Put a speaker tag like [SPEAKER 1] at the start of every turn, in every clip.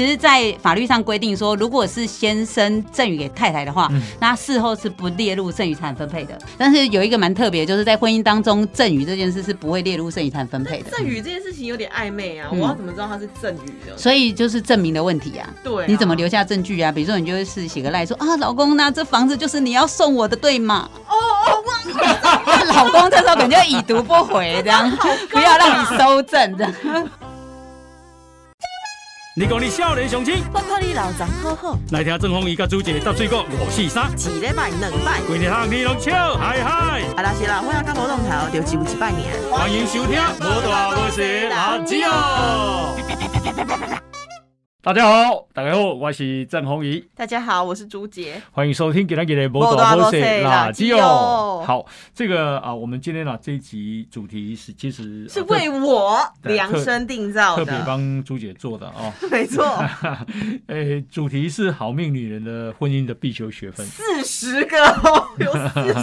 [SPEAKER 1] 其实，在法律上规定说，如果是先生赠与给太太的话，那事后是不列入剩余财产分配的。但是有一个蛮特别，就是在婚姻当中，赠与这件事是不会列入剩余财产分配的。
[SPEAKER 2] 赠与这件事情有点暧昧啊，我要怎么知道它是赠与的？
[SPEAKER 1] 所以就是证明的问题啊。
[SPEAKER 2] 对，
[SPEAKER 1] 你怎么留下证据啊？比如说，你就是写个赖说啊，老公，那这房子就是你要送我的，对吗？哦哦，忘了 老公这时候可能就已读不回，这样 不要让你收证的。
[SPEAKER 3] 你讲你少年雄心，
[SPEAKER 2] 我看你老张好好。
[SPEAKER 3] 来听郑丰仪甲朱姐搭水果五四三，
[SPEAKER 2] 一礼拜两摆，
[SPEAKER 3] 规日通你拢笑嗨嗨。
[SPEAKER 2] 啊，那是啦，我要甲无弄头，就只有一拜年。
[SPEAKER 3] 欢迎收听《无大无小阿姊哦》。大家好，大家好，我是郑宏仪。
[SPEAKER 2] 大家好，我是朱杰。
[SPEAKER 3] 欢迎收听今天的《波多摩西垃圾哦》。好，这个啊，我们今天啊这一集主题是其实
[SPEAKER 2] 是为我量身定造
[SPEAKER 3] 的，特别帮朱姐做的哦。
[SPEAKER 2] 没错。
[SPEAKER 3] 诶，主题是好命女人的婚姻的必修学分，
[SPEAKER 2] 四十个哦，有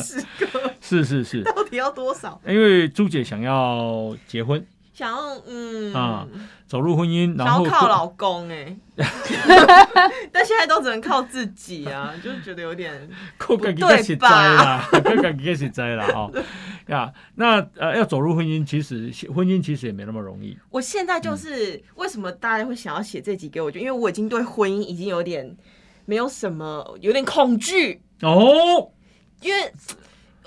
[SPEAKER 2] 四十个，
[SPEAKER 3] 是是是，
[SPEAKER 2] 到底要多少？
[SPEAKER 3] 因为朱姐想要结婚。
[SPEAKER 2] 想要嗯
[SPEAKER 3] 啊，走入婚姻，
[SPEAKER 2] 然后靠老公哎，但现在都只能靠自己啊，就觉得有点不对吧？
[SPEAKER 3] 不敢开始栽了哦呀。那呃，要走入婚姻，其实婚姻其实也没那么容易。
[SPEAKER 2] 我现在就是为什么大家会想要写这集给我，就因为我已经对婚姻已经有点没有什么，有点恐惧
[SPEAKER 3] 哦，
[SPEAKER 2] 因为。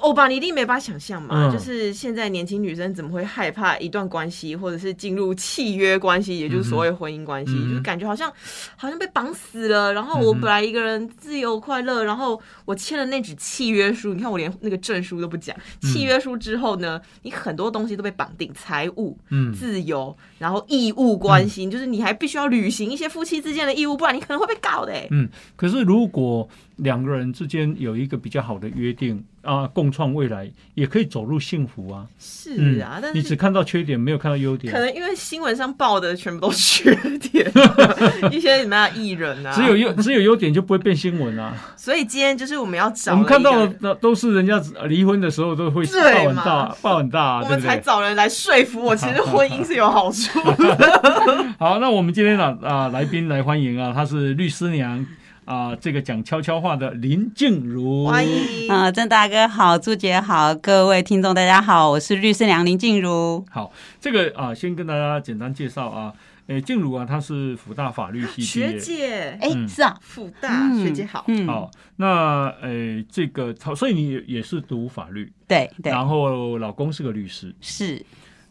[SPEAKER 2] 欧巴，你一定没法想象嘛，就是现在年轻女生怎么会害怕一段关系，或者是进入契约关系，也就是所谓婚姻关系，就是感觉好像好像被绑死了。然后我本来一个人自由快乐，然后我签了那纸契约书，你看我连那个证书都不讲，契约书之后呢，你很多东西都被绑定，财务、自由，然后义务关系，就是你还必须要履行一些夫妻之间的义务，不然你可能会被告的。
[SPEAKER 3] 嗯，可是如果两个人之间有一个比较好的约定。啊，共创未来也可以走入幸福啊！
[SPEAKER 2] 是啊，但是
[SPEAKER 3] 你只看到缺点，没有看到优点。
[SPEAKER 2] 可能因为新闻上报的全部都缺点，一些什么艺人啊，
[SPEAKER 3] 只有优只有优点就不会变新闻啊。
[SPEAKER 2] 所以今天就是我们要找，
[SPEAKER 3] 我们看到的都是人家离婚的时候都会报很大，报很大，
[SPEAKER 2] 我们才找人来说服我，其实 婚姻是有好处
[SPEAKER 3] 的。好，那我们今天呢啊，来宾来欢迎啊，她是律师娘。啊，这个讲悄悄话的林静茹，
[SPEAKER 2] 欢迎。
[SPEAKER 1] 啊，郑大哥好，朱姐好，各位听众大家好，我是律师娘林静茹。
[SPEAKER 3] 好，这个啊，先跟大家简单介绍啊，诶，静茹啊，她是福大法律系
[SPEAKER 2] 学姐，
[SPEAKER 1] 哎，是啊，
[SPEAKER 2] 福大学姐好，
[SPEAKER 3] 好，那诶，这个，所以你也是读法律，
[SPEAKER 1] 对对，
[SPEAKER 3] 然后老公是个律师，
[SPEAKER 1] 是，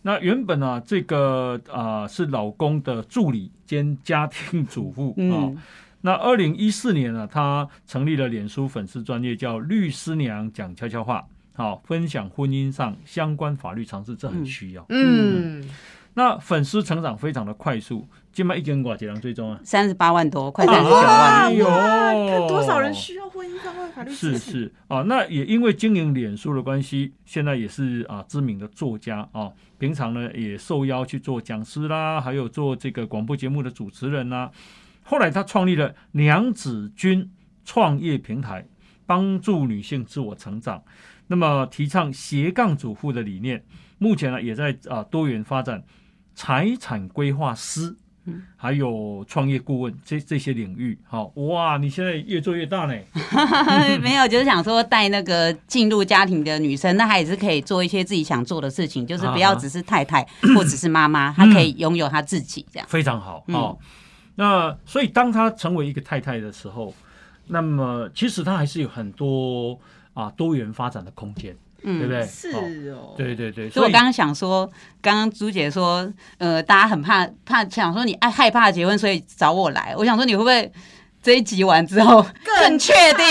[SPEAKER 3] 那原本呢，这个啊是老公的助理兼家庭主妇啊。那二零一四年呢，他成立了脸书粉丝专业，叫“律师娘讲悄悄话”，好，分享婚姻上相关法律常识，这很需要。嗯，那粉丝成长非常的快速，今麦一根寡几人追踪啊？
[SPEAKER 1] 三十八万多，快三十九万。
[SPEAKER 2] 有看多少人需要婚姻相关法律
[SPEAKER 3] 是是啊，那也因为经营脸书的关系，现在也是啊知名的作家啊，平常呢也受邀去做讲师啦，还有做这个广播节目的主持人呐。后来，他创立了娘子军创业平台，帮助女性自我成长。那么，提倡斜杠主妇的理念。目前呢，也在啊多元发展财产规划师，还有创业顾问这这些领域。好，哇，你现在越做越大呢。
[SPEAKER 1] 没有，就是想说带那个进入家庭的女生，那她也是可以做一些自己想做的事情，就是不要只是太太或只是妈妈，她可以拥有她自己这样。
[SPEAKER 3] 非常好哦。那所以，当她成为一个太太的时候，那么其实她还是有很多啊多元发展的空间，对不对？
[SPEAKER 2] 是哦，
[SPEAKER 3] 对对对。
[SPEAKER 1] 所以我刚刚想说，刚刚朱姐说，呃，大家很怕怕，想说你爱害怕结婚，所以找我来。我想说，你会不会？这一集完之后更确定，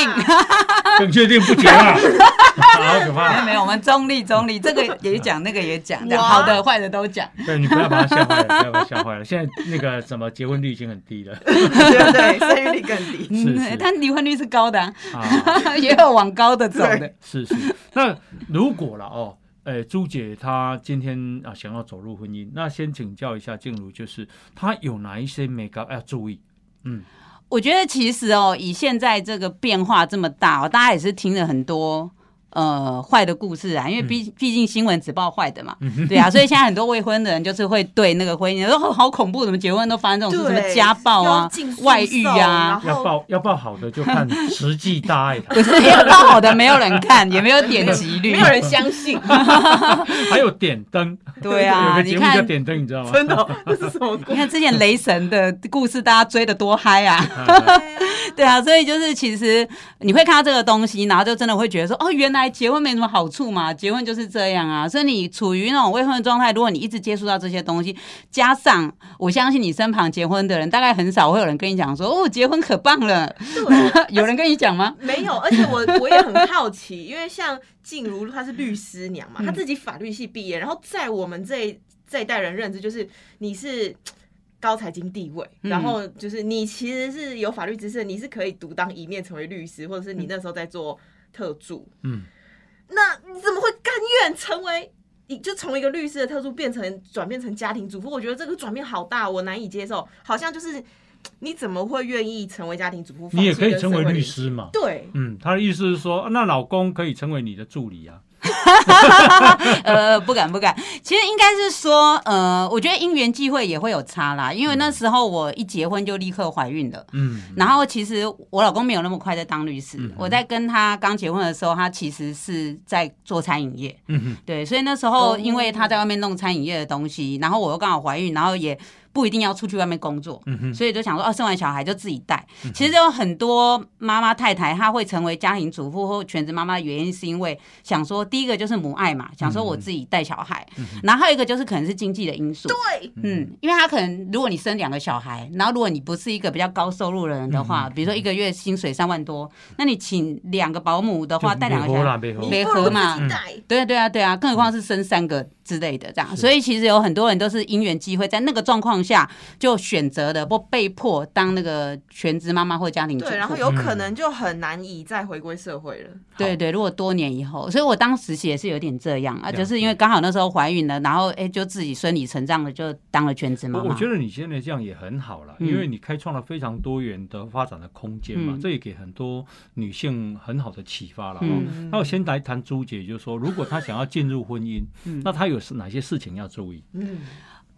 [SPEAKER 3] 更确定不结了，好可怕！
[SPEAKER 1] 没有没有，我们中立中立，这个也讲，那个也讲，好的坏的都讲。
[SPEAKER 3] 对你不要把他吓坏了，不要把他吓坏了。现在那个什么结婚率已经很低了，
[SPEAKER 2] 对对，生育率更低。
[SPEAKER 3] 是，
[SPEAKER 1] 他离婚率是高的，也有往高的走的。
[SPEAKER 3] 是是。那如果了哦，哎，朱姐她今天啊想要走入婚姻，那先请教一下静茹，就是她有哪一些美感要注意？
[SPEAKER 1] 嗯。我觉得其实哦，以现在这个变化这么大哦，大家也是听了很多呃坏的故事啊，因为毕毕竟新闻只报坏的嘛，对啊，所以现在很多未婚的人就是会对那个婚姻说好恐怖，怎么结婚都发生这种事，什么家暴啊、外遇啊，
[SPEAKER 3] 要报要报好的就看 实际大爱，
[SPEAKER 1] 不是要报好的没有人看，也没有点击率，
[SPEAKER 2] 没有人相信，
[SPEAKER 3] 还有点灯，
[SPEAKER 1] 对啊，
[SPEAKER 3] 有个节目叫点灯，你知道吗？
[SPEAKER 2] 真的，这是什么？
[SPEAKER 1] 你看之前雷神的故事，大家追的多嗨啊！对啊，所以就是其实你会看到这个东西，然后就真的会觉得说，哦，原来结婚没什么好处嘛，结婚就是这样啊。所以你处于那种未婚的状态，如果你一直接触到这些东西，加上我相信你身旁结婚的人，大概很少会有人跟你讲说，哦，结婚可棒了。有人跟你讲吗？
[SPEAKER 2] 没有，而且我我也很好奇，因为像静茹她是律师娘嘛，她自己法律系毕业，然后在我们这这一代人认知就是你是。高财经地位，然后就是你其实是有法律知识，你是可以独当一面成为律师，或者是你那时候在做特助。嗯，那你怎么会甘愿成为，你就从一个律师的特助变成转变成家庭主妇？我觉得这个转变好大，我难以接受。好像就是你怎么会愿意成为家庭主妇？
[SPEAKER 3] 你也可以成为律师嘛？
[SPEAKER 2] 对，
[SPEAKER 3] 嗯，他的意思是说，那老公可以成为你的助理啊。
[SPEAKER 1] 呃，不敢不敢。其实应该是说，呃，我觉得因缘际会也会有差啦。因为那时候我一结婚就立刻怀孕了，嗯。然后其实我老公没有那么快在当律师。我在跟他刚结婚的时候，他其实是在做餐饮业，嗯对，所以那时候因为他在外面弄餐饮业的东西，然后我又刚好怀孕，然后也。不一定要出去外面工作，所以就想说哦，生完小孩就自己带。其实有很多妈妈太太，她会成为家庭主妇或全职妈妈的原因，是因为想说第一个就是母爱嘛，想说我自己带小孩。然后还有一个就是可能是经济的因素，
[SPEAKER 2] 对，
[SPEAKER 1] 嗯，因为她可能如果你生两个小孩，然后如果你不是一个比较高收入的人的话，比如说一个月薪水三万多，那你请两个保姆的话，带两个小孩
[SPEAKER 2] 没合
[SPEAKER 1] 嘛？对对啊对啊，更何况是生三个之类的这样。所以其实有很多人都是因缘机会，在那个状况下就选择的不被迫当那个全职妈妈或家庭主妇，
[SPEAKER 2] 然后有可能就很难以再回归社会了。
[SPEAKER 1] 对对，如果多年以后，所以我当时也是有点这样啊，就是因为刚好那时候怀孕了，然后哎，就自己顺理成章的就当了全职妈妈。
[SPEAKER 3] 我觉得你现在这样也很好了，因为你开创了非常多元的发展的空间嘛，这也给很多女性很好的启发了。那我先来谈朱姐，就是说，如果她想要进入婚姻，那她有是哪些事情要注意？嗯。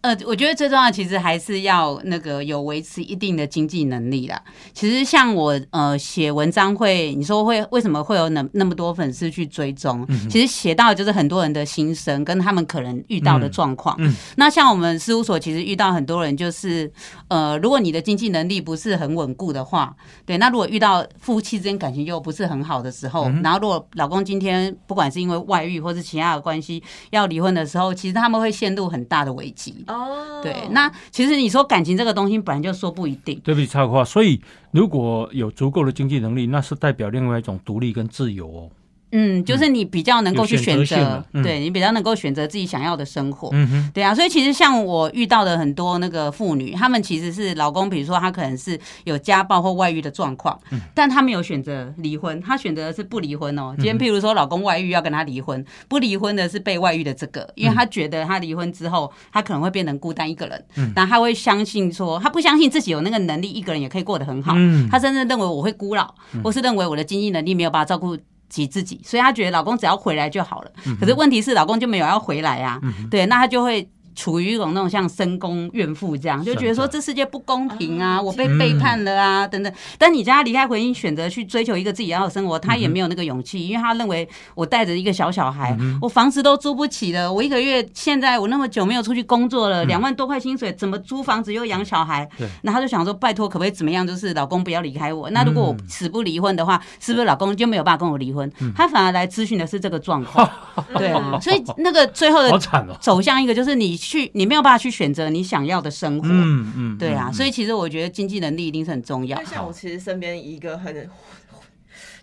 [SPEAKER 1] 呃，我觉得最重要其实还是要那个有维持一定的经济能力啦。其实像我呃写文章会，你说会为什么会有那那么多粉丝去追踪？其实写到就是很多人的心声跟他们可能遇到的状况。那像我们事务所其实遇到很多人，就是呃，如果你的经济能力不是很稳固的话，对，那如果遇到夫妻之间感情又不是很好的时候，然后如果老公今天不管是因为外遇或是其他的关系要离婚的时候，其实他们会陷入很大的危机。哦，对，那其实你说感情这个东西本来就说不一定。
[SPEAKER 3] 对不起，插话，所以如果有足够的经济能力，那是代表另外一种独立跟自由哦。
[SPEAKER 1] 嗯，就是你比较能够去选择，对你比较能够选择自己想要的生活，嗯哼，对啊，所以其实像我遇到的很多那个妇女，她们其实是老公，比如说他可能是有家暴或外遇的状况，嗯。但他们有选择离婚，她选择的是不离婚哦。今天譬如说老公外遇要跟他离婚，不离婚的是被外遇的这个，因为她觉得他离婚之后，他可能会变成孤单一个人，但她会相信说她不相信自己有那个能力一个人也可以过得很好，嗯，她甚至认为我会孤老，或是认为我的经济能力没有办法照顾。及自己，所以她觉得老公只要回来就好了。可是问题是，老公就没有要回来啊。对，那她就会。处于一种那种像深宫怨妇这样，就觉得说这世界不公平啊，我被背叛了啊，等等。但你叫他离开婚姻，选择去追求一个自己要的生活，他也没有那个勇气，因为他认为我带着一个小小孩，我房子都租不起了，我一个月现在我那么久没有出去工作了，两万多块薪水，怎么租房子又养小孩？对。那他就想说，拜托，可不可以怎么样？就是老公不要离开我。那如果我死不离婚的话，是不是老公就没有办法跟我离婚？他反而来咨询的是这个状况。对啊，所以那个最后的走向一个就是你去，你没有办法。去选择你想要的生活，嗯嗯，对啊，所以其实我觉得经济能力一定是很重要。
[SPEAKER 2] 像我其实身边一个很，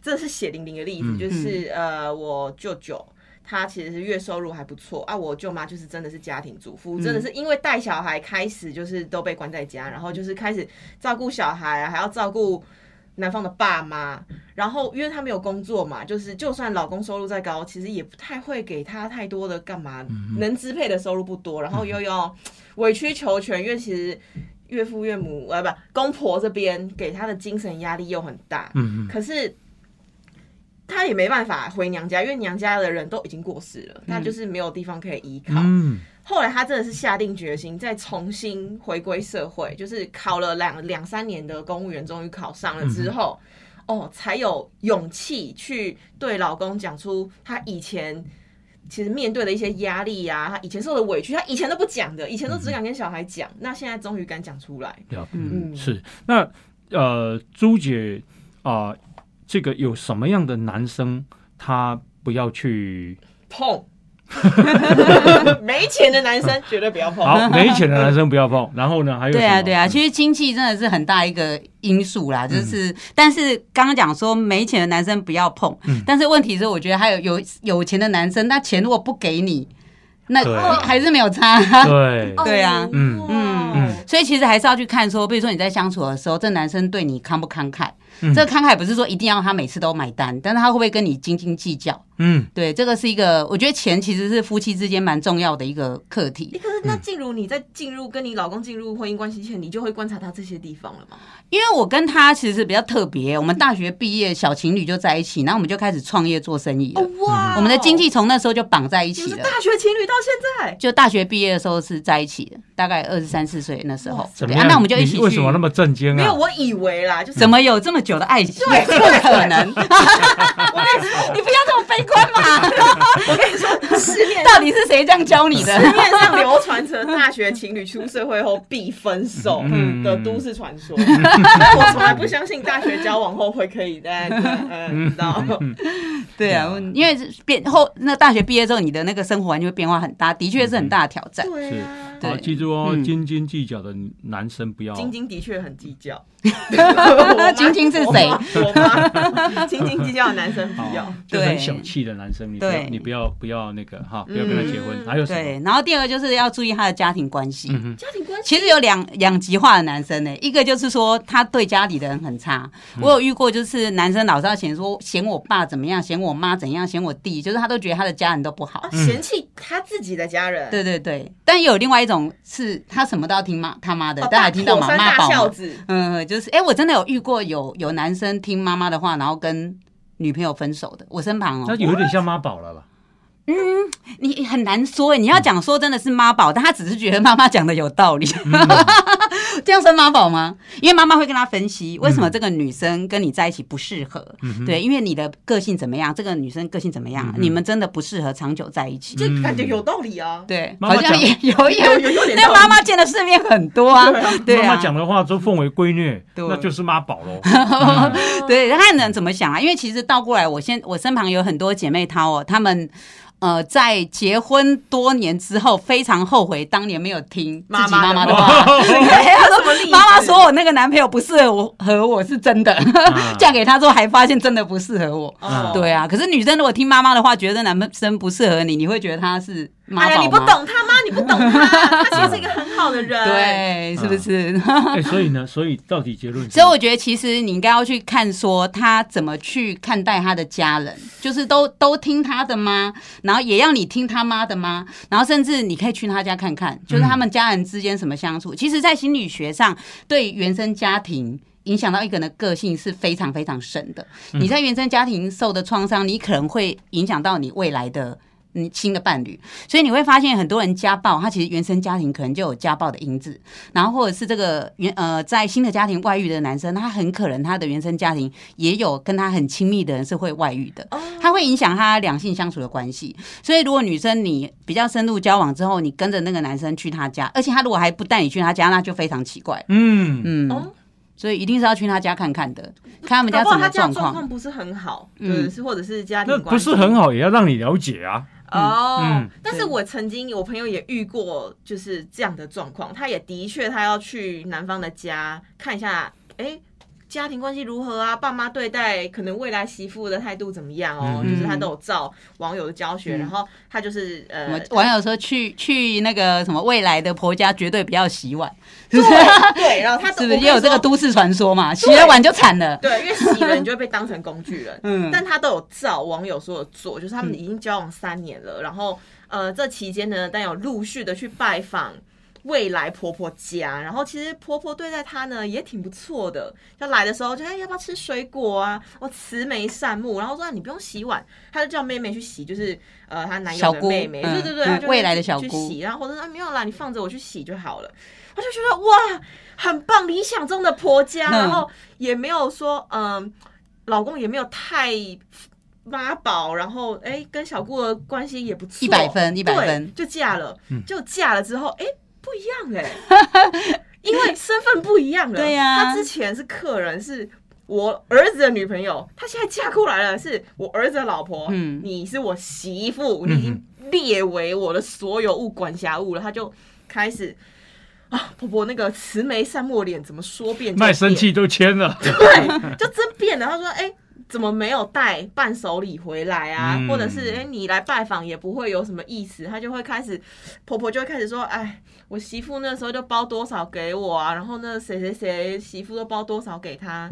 [SPEAKER 2] 真的是血淋淋的例子，就是呃，我舅舅他其实是月收入还不错啊，我舅妈就是真的是家庭主妇，真的是因为带小孩开始就是都被关在家，然后就是开始照顾小孩，还要照顾。男方的爸妈，然后因为他没有工作嘛，就是就算老公收入再高，其实也不太会给他太多的干嘛，能支配的收入不多，然后又要委曲求全，因为其实岳父岳母呃不，公婆这边给他的精神压力又很大。嗯可是。他也没办法回娘家，因为娘家的人都已经过世了，他就是没有地方可以依靠。
[SPEAKER 3] 嗯，
[SPEAKER 2] 后来他真的是下定决心，再重新回归社会，就是考了两两三年的公务员，终于考上了之后，哦，才有勇气去对老公讲出她以前其实面对的一些压力呀、他以前受的委屈，他以前都不讲的，以前都只敢跟小孩讲，那现在终于敢讲出来。
[SPEAKER 3] 嗯
[SPEAKER 2] 嗯。
[SPEAKER 3] 是。那呃，朱姐啊、这个有什么样的男生他不要去？
[SPEAKER 2] 碰，没钱的男生绝对不要碰。
[SPEAKER 3] 好，没钱的男生不要碰。然后呢，还有
[SPEAKER 1] 对啊，
[SPEAKER 3] 什么
[SPEAKER 1] 对啊，
[SPEAKER 3] 嗯
[SPEAKER 1] 其实经济真的是很大一个因素啦，就是，但是刚刚讲说没钱的男生不要碰，
[SPEAKER 3] 嗯
[SPEAKER 1] 但是问题是，我觉得还有有有钱的男生，那钱如果不给你，那
[SPEAKER 3] 对
[SPEAKER 1] 还是没有差。
[SPEAKER 3] 对
[SPEAKER 1] 对啊
[SPEAKER 3] 嗯
[SPEAKER 2] 嗯
[SPEAKER 1] 嗯，所以其实还是要去看说，比如说你在相处的时候，这男生对你慷不慷慨？这个慷慨不是说一定要他每次都买单，但是他会不会跟你斤斤计较？
[SPEAKER 3] 嗯，
[SPEAKER 1] 对，这个是一个，我觉得钱其实是夫妻之间蛮重要的一个课题。
[SPEAKER 2] 可是那进入，你在进入跟你老公进入婚姻关系前，你就会观察他这些地方了吗？
[SPEAKER 1] 因为我跟他其实比较特别，我们大学毕业小情侣就在一起，然后我们就开始创业做生意了。
[SPEAKER 2] 哇
[SPEAKER 1] 我们的经济从那时候就绑在一
[SPEAKER 2] 你们是
[SPEAKER 1] 起了。
[SPEAKER 2] 大学情侣到现在，
[SPEAKER 1] 就大学毕业的时候是在一起的，大概二十三四岁那时候。
[SPEAKER 3] 怎么样？
[SPEAKER 1] 啊那我们就一起去。
[SPEAKER 3] 为什么那么震惊
[SPEAKER 2] 没有，
[SPEAKER 3] 啊？
[SPEAKER 2] 我以为啦，就是
[SPEAKER 1] 怎么有这么久的爱情？不可能！你不要这么悲观嘛！
[SPEAKER 2] 我跟你说，市面
[SPEAKER 1] 到底是谁这样教你的？
[SPEAKER 2] 市面上流传着大学情侣出社会后必分手
[SPEAKER 3] 嗯
[SPEAKER 2] 的都市传说，我从来不相信大学交往后会可以在呃，你知道？
[SPEAKER 1] 对啊，因为变后那大学毕业之后，你的那个生活环境会变化很大，的确是很大的挑战。
[SPEAKER 2] 对啊，
[SPEAKER 3] 记住哦，
[SPEAKER 1] 嗯
[SPEAKER 3] 斤斤计较的男生不要。
[SPEAKER 2] 斤斤的确很计较。
[SPEAKER 1] 晶晶是谁
[SPEAKER 2] 我妈，斤斤计较的男生不要
[SPEAKER 3] 好。，就很
[SPEAKER 1] 对
[SPEAKER 3] 小气的男生，你不要，
[SPEAKER 1] 对
[SPEAKER 3] 你不要，不要那个哈，不要跟他结婚。
[SPEAKER 2] 嗯
[SPEAKER 3] 还有什么？
[SPEAKER 1] 对，然后第二个就是要注意他的家庭关系。
[SPEAKER 2] 家庭关系
[SPEAKER 1] 其实有两两极化的男生呢，一个就是说他对家里的人很差，
[SPEAKER 3] 嗯
[SPEAKER 1] 我有遇过，就是男生老是要嫌说嫌我爸怎么样，嫌我妈怎样，嫌我弟，就是他都觉得他的家人都不好
[SPEAKER 2] 啊。嫌弃他自己的家人，
[SPEAKER 1] 对对对，但也有另外一种是他什么都要听妈他妈的，
[SPEAKER 2] 哦，
[SPEAKER 1] 大家还听到吗？
[SPEAKER 2] 火山大
[SPEAKER 1] 妈宝。嗯，就是哎、我真的有遇过有有男生听妈妈的话，然后跟女朋友分手的，我身旁哦。
[SPEAKER 3] 那有点像妈宝了吧？
[SPEAKER 1] 你很难说哎，你要讲说真的是妈宝，但他只是觉得妈妈讲的有道理，
[SPEAKER 3] 嗯。
[SPEAKER 1] 这样算妈宝吗？因为妈妈会跟他分析为什么这个女生跟你在一起不适合，
[SPEAKER 3] 嗯
[SPEAKER 1] 对，因为你的个性怎么样，这个女生个性怎么样，你们真的不适合长久在一起。
[SPEAKER 2] 就感觉有道理啊。
[SPEAKER 1] 对，
[SPEAKER 3] 妈妈
[SPEAKER 1] 好像也有
[SPEAKER 2] 有 有有点
[SPEAKER 1] 那妈妈见的世面很多啊，对啊，
[SPEAKER 3] 妈妈讲的话都奉为圭臬，
[SPEAKER 1] 对。
[SPEAKER 3] 那就是妈宝喽。
[SPEAKER 1] 对，看人怎么想啊？因为其实倒过来，我现我身旁有很多姐妹淘哦，她们。呃，在结婚多年之后，非常后悔当年没有听自己妈妈的话。对她
[SPEAKER 2] 什么例子
[SPEAKER 1] 说妈妈说我那个男朋友不适合我，和我是真的。嫁给他之后，还发现真的不适合我。
[SPEAKER 2] 哦
[SPEAKER 1] 对啊，可是女生如果听妈妈的话，觉得男生不适合你，你会觉得他是妈
[SPEAKER 2] 哎呀？你不懂他吗，你不懂他，他其实是一个很好的人。，
[SPEAKER 1] 对，是不是？
[SPEAKER 3] 哎，所以呢，所以到底结论？
[SPEAKER 1] 所以我觉得，其实你应该要去看，说他怎么去看待他的家人，就是都都听他的吗？然后也要你听他妈的吗？然后甚至你可以去他家看看，就是他们家人之间什么相处。其实，在心理学上，对原生家庭。影响到一个人的个性是非常非常深的。你在原生家庭受的创伤，你可能会影响到你未来的嗯新的伴侣，所以你会发现很多人家暴，他其实原生家庭可能就有家暴的因子，然后或者是这个原呃在新的家庭外遇的男生，他很可能他的原生家庭也有跟他很亲密的人是会外遇的，他会影响他两性相处的关系。所以如果女生你比较深入交往之后，你跟着那个男生去他家，而且他如果还不带你去他家，那就非常奇怪。
[SPEAKER 3] 嗯，
[SPEAKER 1] 嗯，
[SPEAKER 2] 哦
[SPEAKER 1] 所以一定是要去他家看看的，看他们家什么状况。
[SPEAKER 2] 家状况不是很好，
[SPEAKER 1] 嗯
[SPEAKER 2] 对，是或者是家庭
[SPEAKER 3] 那
[SPEAKER 2] 关系
[SPEAKER 3] 不是很好，也要让你了解啊。
[SPEAKER 2] 哦。
[SPEAKER 3] 嗯
[SPEAKER 2] 但是我曾经我朋友也遇过就是这样的状况，他也的确他要去男方的家看一下，哎。家庭关系如何啊？爸妈对待可能未来媳妇的态度怎么样哦？
[SPEAKER 3] 嗯
[SPEAKER 2] 就是他都有照网友的教学，
[SPEAKER 1] 嗯
[SPEAKER 2] 然后他就是呃，
[SPEAKER 1] 网友说去去那个什么未来的婆家绝对不要洗碗，是
[SPEAKER 2] 对
[SPEAKER 1] 不是？
[SPEAKER 2] 对，然后他
[SPEAKER 1] 是不是也有这个
[SPEAKER 2] 都
[SPEAKER 1] 都市传说嘛？洗了碗就惨了。
[SPEAKER 2] 对，因为洗了你就会被当成工具人。
[SPEAKER 1] 嗯
[SPEAKER 2] 但他都有照网友说的做，就是他们已经交往三年了，然后呃这期间呢，但有陆续的去拜访未来婆婆家，然后其实婆婆对待她呢也挺不错的。就来的时候就哎要不要吃水果啊？我慈眉善目，然后说你不用洗碗，她就叫妹妹去洗，就是呃她男友的妹妹，对对对，
[SPEAKER 1] 未来的小
[SPEAKER 2] 姑。去洗，然后或者说没有啦，你放着我去洗就好了。我就觉得哇，很棒，理想中的婆家，然后也没有说嗯，老公也没有太。妈宝，然后哎，跟小姑的关系也不错，
[SPEAKER 1] 一百分，一百分，
[SPEAKER 2] 就嫁了，就嫁了之后，哎，不一样哎，因为身份不一样了。
[SPEAKER 1] 对呀，
[SPEAKER 2] 他之前是客人，是我儿子的女朋友，他现在嫁过来了，是我儿子的老婆。嗯，你是我媳妇，你已经列为我的所有物管辖物了。他就开始啊，婆婆那个慈眉善目脸怎么说变？
[SPEAKER 3] 卖身契都签了，
[SPEAKER 2] 对，就真变了。他说，哎。怎么没有带伴手礼回来啊？或者是哎，你来拜访也不会有什么意思，他就会开始，婆婆就会开始说，哎，我媳妇那时候就包多少给我啊，然后那谁谁谁媳妇都包多少给他，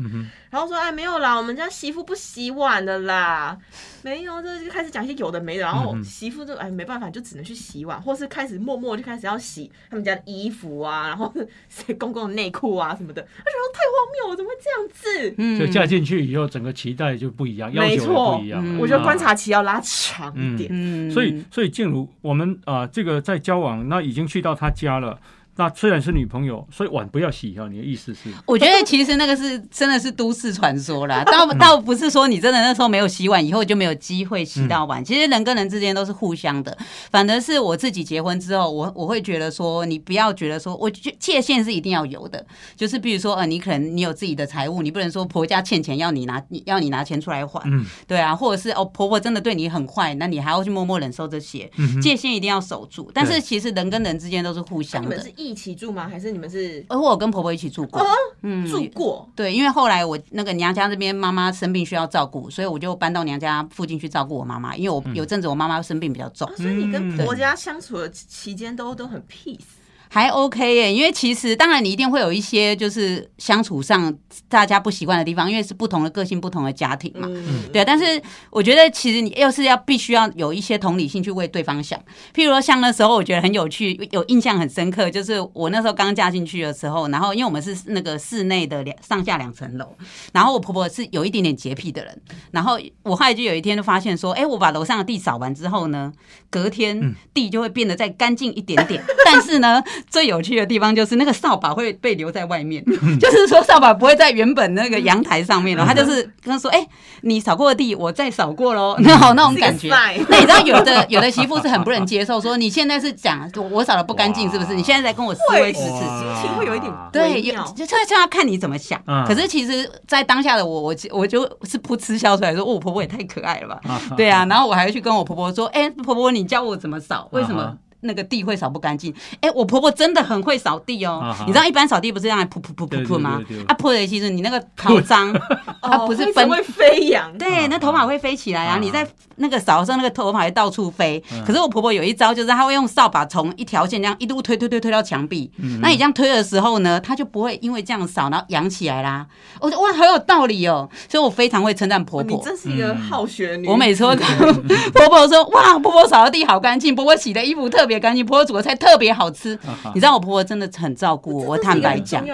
[SPEAKER 2] 然后说，哎，没有啦，我们家媳妇不洗碗的啦。没有，这就开始讲一些有的没的，然后媳妇就哎没办法，就只能去洗碗，或是开始默默就开始要洗他们家的衣服啊，然后 是公公的内裤啊什么的。他觉得太荒谬了，怎么会这样子？
[SPEAKER 3] 嗯，就嫁进去以后，整个期待就不一样，要求也不一样。
[SPEAKER 2] 我觉得观察期要拉长一点。
[SPEAKER 3] 嗯，所以所以静茹，我们啊这个在交往，那已经去到他家加了那虽然是女朋友，所以碗不要洗哈。你的意思是？
[SPEAKER 1] 我觉得其实那个是真的是都市传说啦，倒倒不是说你真的那时候没有洗碗，以后就没有机会洗到碗。其实人跟人之间都是互相的，反而是我自己结婚之后，我我会觉得说，你不要觉得说，我觉界限是一定要有的。就是比如说，呃，你可能你有自己的财务，你不能说婆家欠钱要你拿，要你拿钱出来还。嗯，对啊，或者是哦，婆婆真的对你很坏，那你还要去默默忍受这些。界限一定要守住。但是其实人跟人之间都是互相的。
[SPEAKER 2] 一起住吗？还是你们是？
[SPEAKER 1] 呃我跟婆婆一起住过，
[SPEAKER 2] 嗯，住过。
[SPEAKER 1] 对，因为后来我那个娘家这边妈妈生病需要照顾，所以我就搬到娘家附近去照顾我妈妈。因为我有阵子我妈妈生病比较重，
[SPEAKER 2] 所以你跟婆家相处的期间都都很 peace。
[SPEAKER 1] 还 OK 耶，因为其实当然你一定会有一些就是相处上大家不习惯的地方，因为是不同的个性、不同的家庭嘛，对。但是我觉得其实你又是要必须要有一些同理心去为对方想。譬如说像那时候，我觉得很有趣，有印象很深刻，就是我那时候刚嫁进去的时候，然后因为我们是那个室内的两上下两层楼，然后我婆婆是有一点点洁癖的人，然后我后来就有一天就发现说，哎，我把楼上的地扫完之后呢，隔天地就会变得再干净一点点，但是呢。最有趣的地方就是那个扫把会被留在外面，就是说扫把不会在原本那个阳台上面了。他就是跟他说：“哎，你扫过的地，我再扫过喽。”那好那种感觉。那你知道有的有的媳妇是很不能接受，说你现在是讲我扫的不干净，是不是？你现在在跟我思维指示，
[SPEAKER 2] 心情会有一点
[SPEAKER 1] 对，就就要看你怎么想。可是其实，在当下的我，我我就是噗嗤笑出来说：“我婆婆也太可爱了吧？”对啊，然后我还要去跟我婆婆说：“哎，婆婆，你教我怎么扫？为什么？”那个地会扫不干净，哎，我婆婆真的很会扫地哦。你知道一般扫地不是这样噗噗噗噗噗吗？啊，泼的其实你那个好脏，
[SPEAKER 2] 它不是分会飞扬，
[SPEAKER 1] 对，那头发会飞起来啊。你在那个扫的时候，那个头发会到处飞。可是我婆婆有一招，就是她会用扫把从一条线这样一路推推推推到墙壁。那你这样推的时候呢，她就不会因为这样扫然后扬起来啦。我说哇，好有道理哦，所以我非常会称赞婆婆。
[SPEAKER 2] 你真是一个好学女。
[SPEAKER 1] 我每次都跟 婆婆说哇，婆婆扫的地好干净，婆婆洗的衣服特别。干净，婆婆煮的菜特别好吃。你知道我婆婆真的很照顾我，我坦白讲，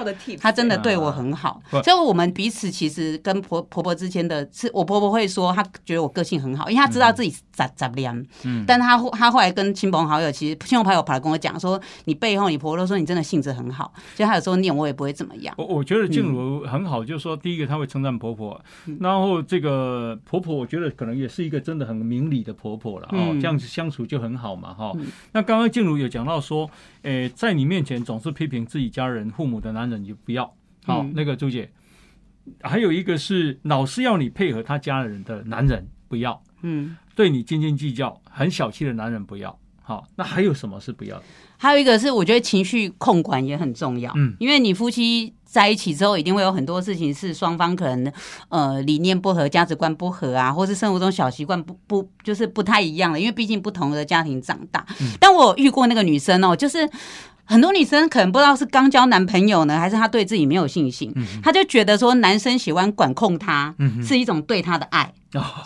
[SPEAKER 1] 她真的对我很好。所以，我们彼此其实跟婆婆婆之间的，是我婆婆会说，她觉得我个性很好，因为她知道自己咋咋凉。嗯，但她她后来跟亲朋好友，其实亲朋好友跑来跟我讲说，你背后你婆婆都说你真的性子很好，所以她有时候念我也不会怎么样。
[SPEAKER 3] 我我觉得静茹很好，就是说第一个她会称赞婆婆，然后这个婆婆我觉得可能也是一个真的很明理的婆婆了哦，这样子相处就很好嘛哈。那刚刚刚静茹有讲到说，诶，在你面前总是批评自己家人、父母的男人，你不要。好，那个朱姐，还有一个是老是要你配合他家人的男人，不要。嗯，对你斤斤计较、很小气的男人不要。好，那还有什么是不要的？
[SPEAKER 1] 还有一个是，我觉得情绪控管也很重要。嗯，因为你夫妻。在一起之后，一定会有很多事情是双方可能呃理念不合、价值观不合啊，或是生活中小习惯不不就是不太一样的。因为毕竟不同的家庭长大。但我遇过那个女生哦，就是很多女生可能不知道是刚交男朋友呢，还是她对自己没有信心，她就觉得说男生喜欢管控她，是一种对她的爱。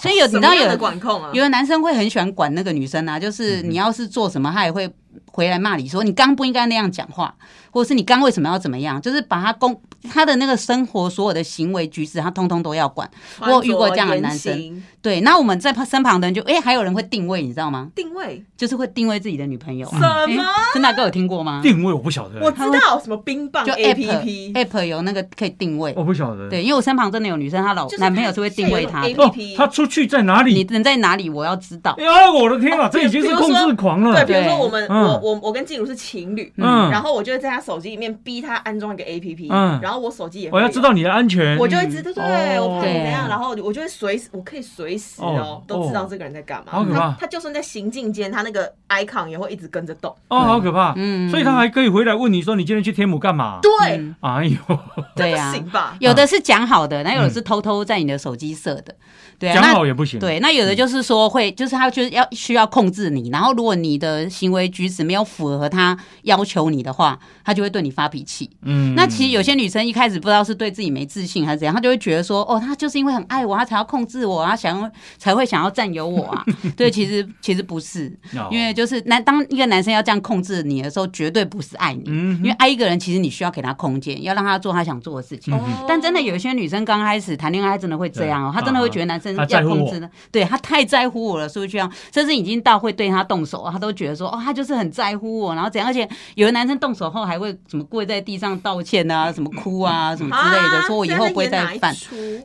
[SPEAKER 1] 所以有你知道有
[SPEAKER 2] 管控啊，
[SPEAKER 1] 有的男生会很喜欢管那个女生啊，就是你要是做什么，他也会。回来骂你说你刚不应该那样讲话，或者是你刚为什么要怎么样，就是把他公他的那个生活所有的行为举止，他通通都要管。我有遇过这样的男生，对，那我们在身旁的人就哎，还有人会定位，你知道吗？
[SPEAKER 2] 定位
[SPEAKER 1] 就是会定位自己的女朋友。
[SPEAKER 2] 什么？
[SPEAKER 1] 真的哥有听过吗？
[SPEAKER 3] 定位我不晓得。
[SPEAKER 2] 我知道什么冰棒，
[SPEAKER 1] 就
[SPEAKER 2] A P P
[SPEAKER 1] App 有那个可以定位。
[SPEAKER 3] 我不晓得。
[SPEAKER 1] 对，因为我身旁真的有女生，她老男朋友是会定位她的。
[SPEAKER 3] 哦，她出去在哪里？
[SPEAKER 1] 你人在哪里？我要知道。
[SPEAKER 3] 哎，我的天啊，这已经是控制狂了。
[SPEAKER 2] 对，比如说我们，我我我跟静茹是情侣，嗯，然后我就会在他手机里面逼他安装一个 A P P，嗯，然后我手机也
[SPEAKER 3] 我要知道你的安全，
[SPEAKER 2] 我就会知道，对，我怕你怎样，然后我就会随时，我可以随时哦都知道这个人在干嘛。
[SPEAKER 3] 好可怕！
[SPEAKER 2] 他就算在行进间，他那个 icon 也会一直跟着动。
[SPEAKER 3] 哦，好可怕！嗯，所以他还可以回来问你说：“你今天去天母干嘛？”
[SPEAKER 2] 对，
[SPEAKER 3] 哎呦，
[SPEAKER 2] 对呀，行吧？
[SPEAKER 1] 有的是讲好的，那有的是偷偷在你的手机设的。对，
[SPEAKER 3] 讲好也不行。
[SPEAKER 1] 对，那有的就是说会，就是他就是要需要控制你，然后如果你的行为举止没有符合他要求你的话，他就会对你发脾气。嗯，那其实有些女生一开始不知道是对自己没自信还是怎样，她就会觉得说，哦，他就是因为很爱我，他才要控制我，他想要才会想要占有我啊。对，其实其实不是，因为就是男当一个男生要这样控制你的时候，绝对不是爱你，嗯因为爱一个人其实你需要给他空间，要让他做他想做的事情。但真的有一些女生刚开始谈恋爱，真的会这样哦，她真的会觉得男生要控制的，对他太在乎我了，是不是这样？甚至已经到会对他动手，他都觉得说，哦，他就是很在乎我，然后怎样？而且有的男生动手后还会什么跪在地上道歉啊，什么哭啊，什么之类的，说我以后不会再犯。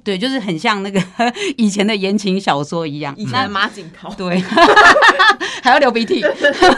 [SPEAKER 1] 对，就是很像那个以前的言情小说一样，
[SPEAKER 2] 以前的马景涛，
[SPEAKER 1] 对，还要流鼻涕，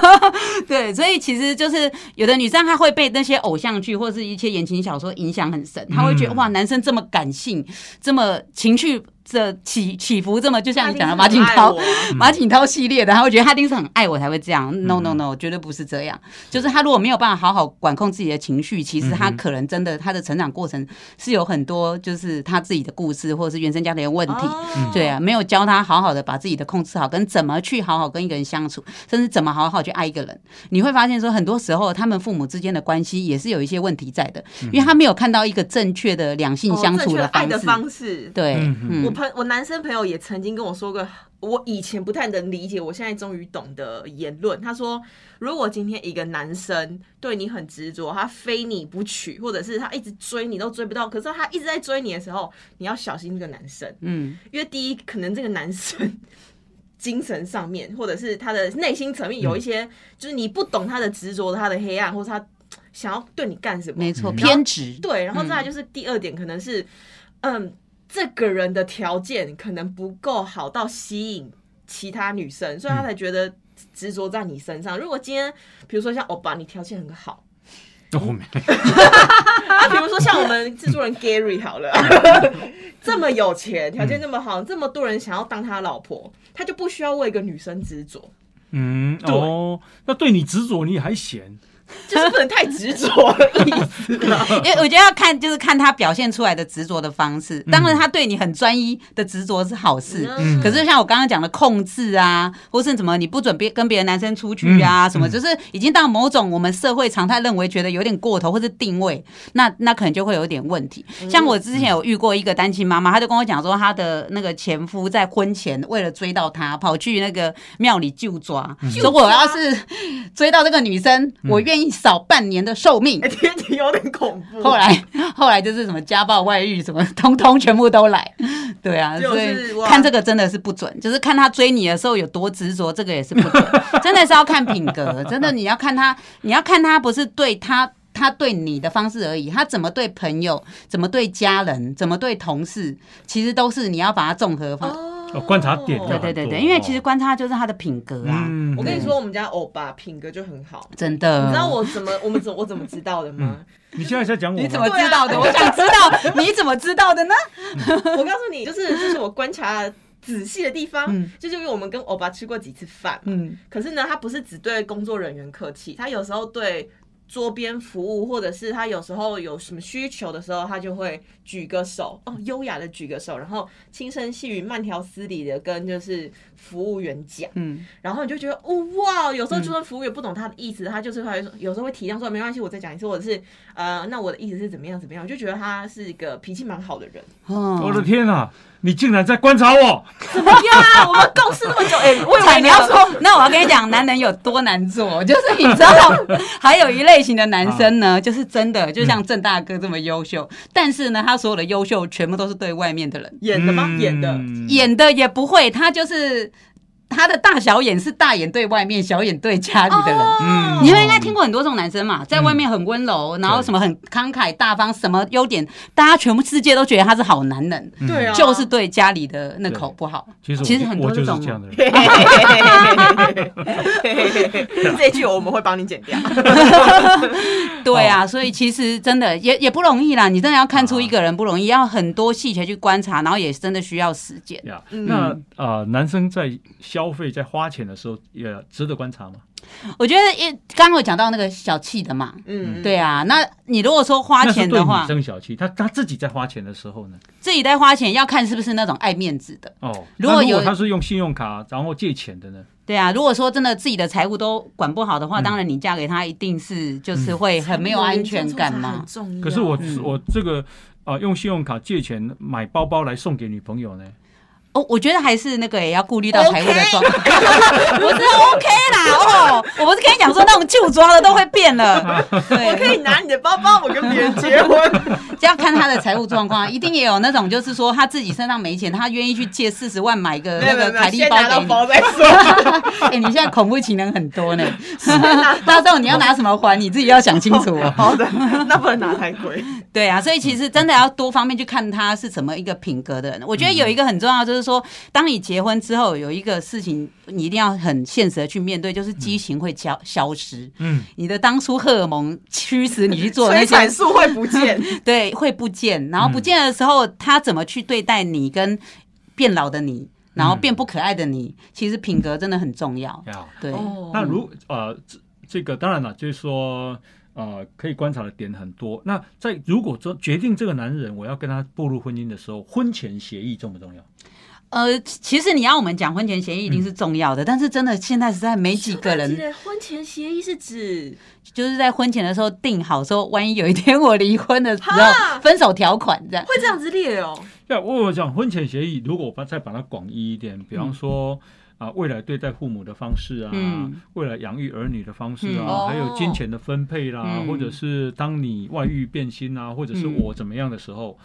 [SPEAKER 1] 对，所以其实就是有的女生她会被那些偶像剧或者是一些言情小说影响很深，她会觉得哇，男生这么感性，这么情绪。这起起伏这么，就像你讲的马景涛，马景涛系列的，他会觉得他一定是很爱我才会这样。No No No，绝对不是这样。就是他如果没有办法好好管控自己的情绪，其实他可能真的他的成长过程是有很多就是他自己的故事，或者是原生家庭的问题。对啊，没有教他好好的把自己的控制好，跟怎么去好好跟一个人相处，甚至怎么好好去爱一个人。你会发现说，很多时候他们父母之间的关系也是有一些问题在的，因为他没有看到一个正确的两性相处的
[SPEAKER 2] 方式。
[SPEAKER 1] 对，
[SPEAKER 2] 嗯。朋我男生朋友也曾经跟我说过，我以前不太能理解，我现在终于懂的言论。他说，如果今天一个男生对你很执着，他非你不娶，或者是他一直追你都追不到，可是他一直在追你的时候，你要小心这个男生。嗯，因为第一，可能这个男生 精神上面，或者是他的内心层面有一些，就是你不懂他的执着，他的黑暗，或者他想要对你干什么？
[SPEAKER 1] 没错，偏执。
[SPEAKER 2] 对，然后再来就是第二点，可能是嗯。这个人的条件可能不够好到吸引其他女生，所以他才觉得执着在你身上。如果今天，比如说像欧巴，你条件很好，
[SPEAKER 3] 那后面，
[SPEAKER 2] 啊，比如说像我们制作人 Gary 好了，这么有钱，条件这么好，这么多人想要当他老婆，他就不需要为一个女生执着。
[SPEAKER 3] 嗯，哦，那对你执着，你还嫌？
[SPEAKER 2] 就是不能太执着的意思，
[SPEAKER 1] 因为我觉得要看，就是看他表现出来的执着的方式。当然，他对你很专一的执着是好事，可是像我刚刚讲的控制啊，或是什么你不准别跟别的男生出去啊，什么就是已经到某种我们社会常态认为觉得有点过头，或是定位，那那可能就会有点问题。像我之前有遇过一个单亲妈妈，她就跟我讲说，她的那个前夫在婚前为了追到她，跑去那个庙里就抓，说我要是追到这个女生，我愿意。少半年的寿命，
[SPEAKER 2] 天气有点恐怖。
[SPEAKER 1] 后来，后来就是什么家暴、外遇，什么通通全部都来。对啊，所以看这个真的是不准，就是看他追你的时候有多执着，这个也是不准。真的是要看品格，真的你要看他，你要看他不是对他，他对你的方式而已，他怎么对朋友，怎么对家人，怎么对同事，其实都是你要把它综合放。
[SPEAKER 3] 观察点，
[SPEAKER 1] 对对对对，因为其实观察就是他的品格啊。
[SPEAKER 2] 我跟你说，我们家欧巴品格就很好，
[SPEAKER 1] 真的。
[SPEAKER 2] 你知道我怎么，我们怎我怎么知道的吗？
[SPEAKER 3] 你现在在讲我？
[SPEAKER 1] 你怎么知道的？我想知道 你怎么知道的呢？
[SPEAKER 2] 我告诉你，就是就是我观察仔细的地方，就是因为我们跟欧巴吃过几次饭，嗯，可是呢，他不是只对工作人员客气，他有时候对。桌边服务，或者是他有时候有什么需求的时候，他就会举个手，哦，优雅的举个手，然后轻声细语、慢条斯理的跟就是服务员讲，嗯，然后你就觉得，哇，有时候就算服务员不懂他的意思，他就是会有时候会体谅说，没关系，我再讲一次，或者是呃，那我的意思是怎么样怎么样，我就觉得他是一个脾气蛮好的人。
[SPEAKER 3] 我的天哪！你竟然在观察我？
[SPEAKER 2] 怎么样？我们共事那么久，哎，我以为你要说，
[SPEAKER 1] 那我要跟你讲，男人有多难做，就是你知道，还有一类型的男生呢，就是真的就像郑大哥这么优秀，但是呢，他所有的优秀全部都是对外面的人
[SPEAKER 2] 演的吗？演的，
[SPEAKER 1] 演的也不会，他就是。他的大小眼是大眼对外面，小眼对家里的人。嗯，你们应该听过很多这种男生嘛，在外面很温柔，然后什么很慷慨大方，什么优点，大家全部世界都觉得他是好男人。
[SPEAKER 2] 对啊，
[SPEAKER 1] 就是对家里的那口不好。
[SPEAKER 3] 其实
[SPEAKER 1] 其实很多
[SPEAKER 3] 这
[SPEAKER 1] 种。
[SPEAKER 2] 这句我们会帮你剪掉。
[SPEAKER 1] 对啊，所以其实真的也也不容易啦。你真的要看出一个人不容易，要很多细节去观察，然后也真的需要时间。
[SPEAKER 3] 那啊，男生在消消费在花钱的时候也值得观察吗？
[SPEAKER 1] 我觉得，一刚刚有讲到那个小气的嘛，嗯，对啊。那你如果说花钱的话，
[SPEAKER 3] 生小气，他他自己在花钱的时候呢？
[SPEAKER 1] 自己在花钱要看是不是那种爱面子的
[SPEAKER 3] 哦。如果有他是用信用卡然后借钱的呢？
[SPEAKER 1] 对啊，如果说真的自己的财务都管不好的话，当然你嫁给他一定是就是会很没有安全感嘛。
[SPEAKER 3] 可是我我这个啊，用信用卡借钱买包包来送给女朋友呢？
[SPEAKER 1] 哦，我觉得还是那个也要顾虑到财务的状况，不是 OK 啦哦，我不是跟你讲说那种旧装的都会变了，
[SPEAKER 2] 我可以拿你的包包，我跟别人结婚，
[SPEAKER 1] 这要看他的财务状况，一定也有那种就是说他自己身上没钱，他愿意去借四十万买个那个凯利包给你。哎，你现在恐怖情人很多呢，到时候你要拿什么还，你自己要想清楚哦。
[SPEAKER 2] 好的，那不能拿太贵。
[SPEAKER 1] 对啊，所以其实真的要多方面去看他是什么一个品格的人。我觉得有一个很重要就是。说，当你结婚之后，有一个事情你一定要很现实的去面对，就是激情会消消失。嗯，你的当初荷尔蒙驱使你去做那些，
[SPEAKER 2] 素会不见，
[SPEAKER 1] 对，会不见。然后不见的时候，他怎么去对待你，跟变老的你，然后变不可爱的你，其实品格真的很重要。对，
[SPEAKER 3] 那如呃，这这个当然了，就是说。呃，可以观察的点很多。那在如果说决定这个男人我要跟他步入婚姻的时候，婚前协议重不重要？
[SPEAKER 1] 呃，其实你要我们讲婚前协议一定是重要的，但是真的现在实在没几个人。
[SPEAKER 2] 婚前协议是指
[SPEAKER 1] 就是在婚前的时候定好，说万一有一天我离婚的时候，分手条款这样
[SPEAKER 2] 会这样子列哦。
[SPEAKER 3] 要我讲婚前协议，如果我把再把它广义一点，比方说。啊，未来对待父母的方式啊，未来养育儿女的方式啊，还有金钱的分配啦，或者是当你外遇变心啊，或者是我怎么样的时候，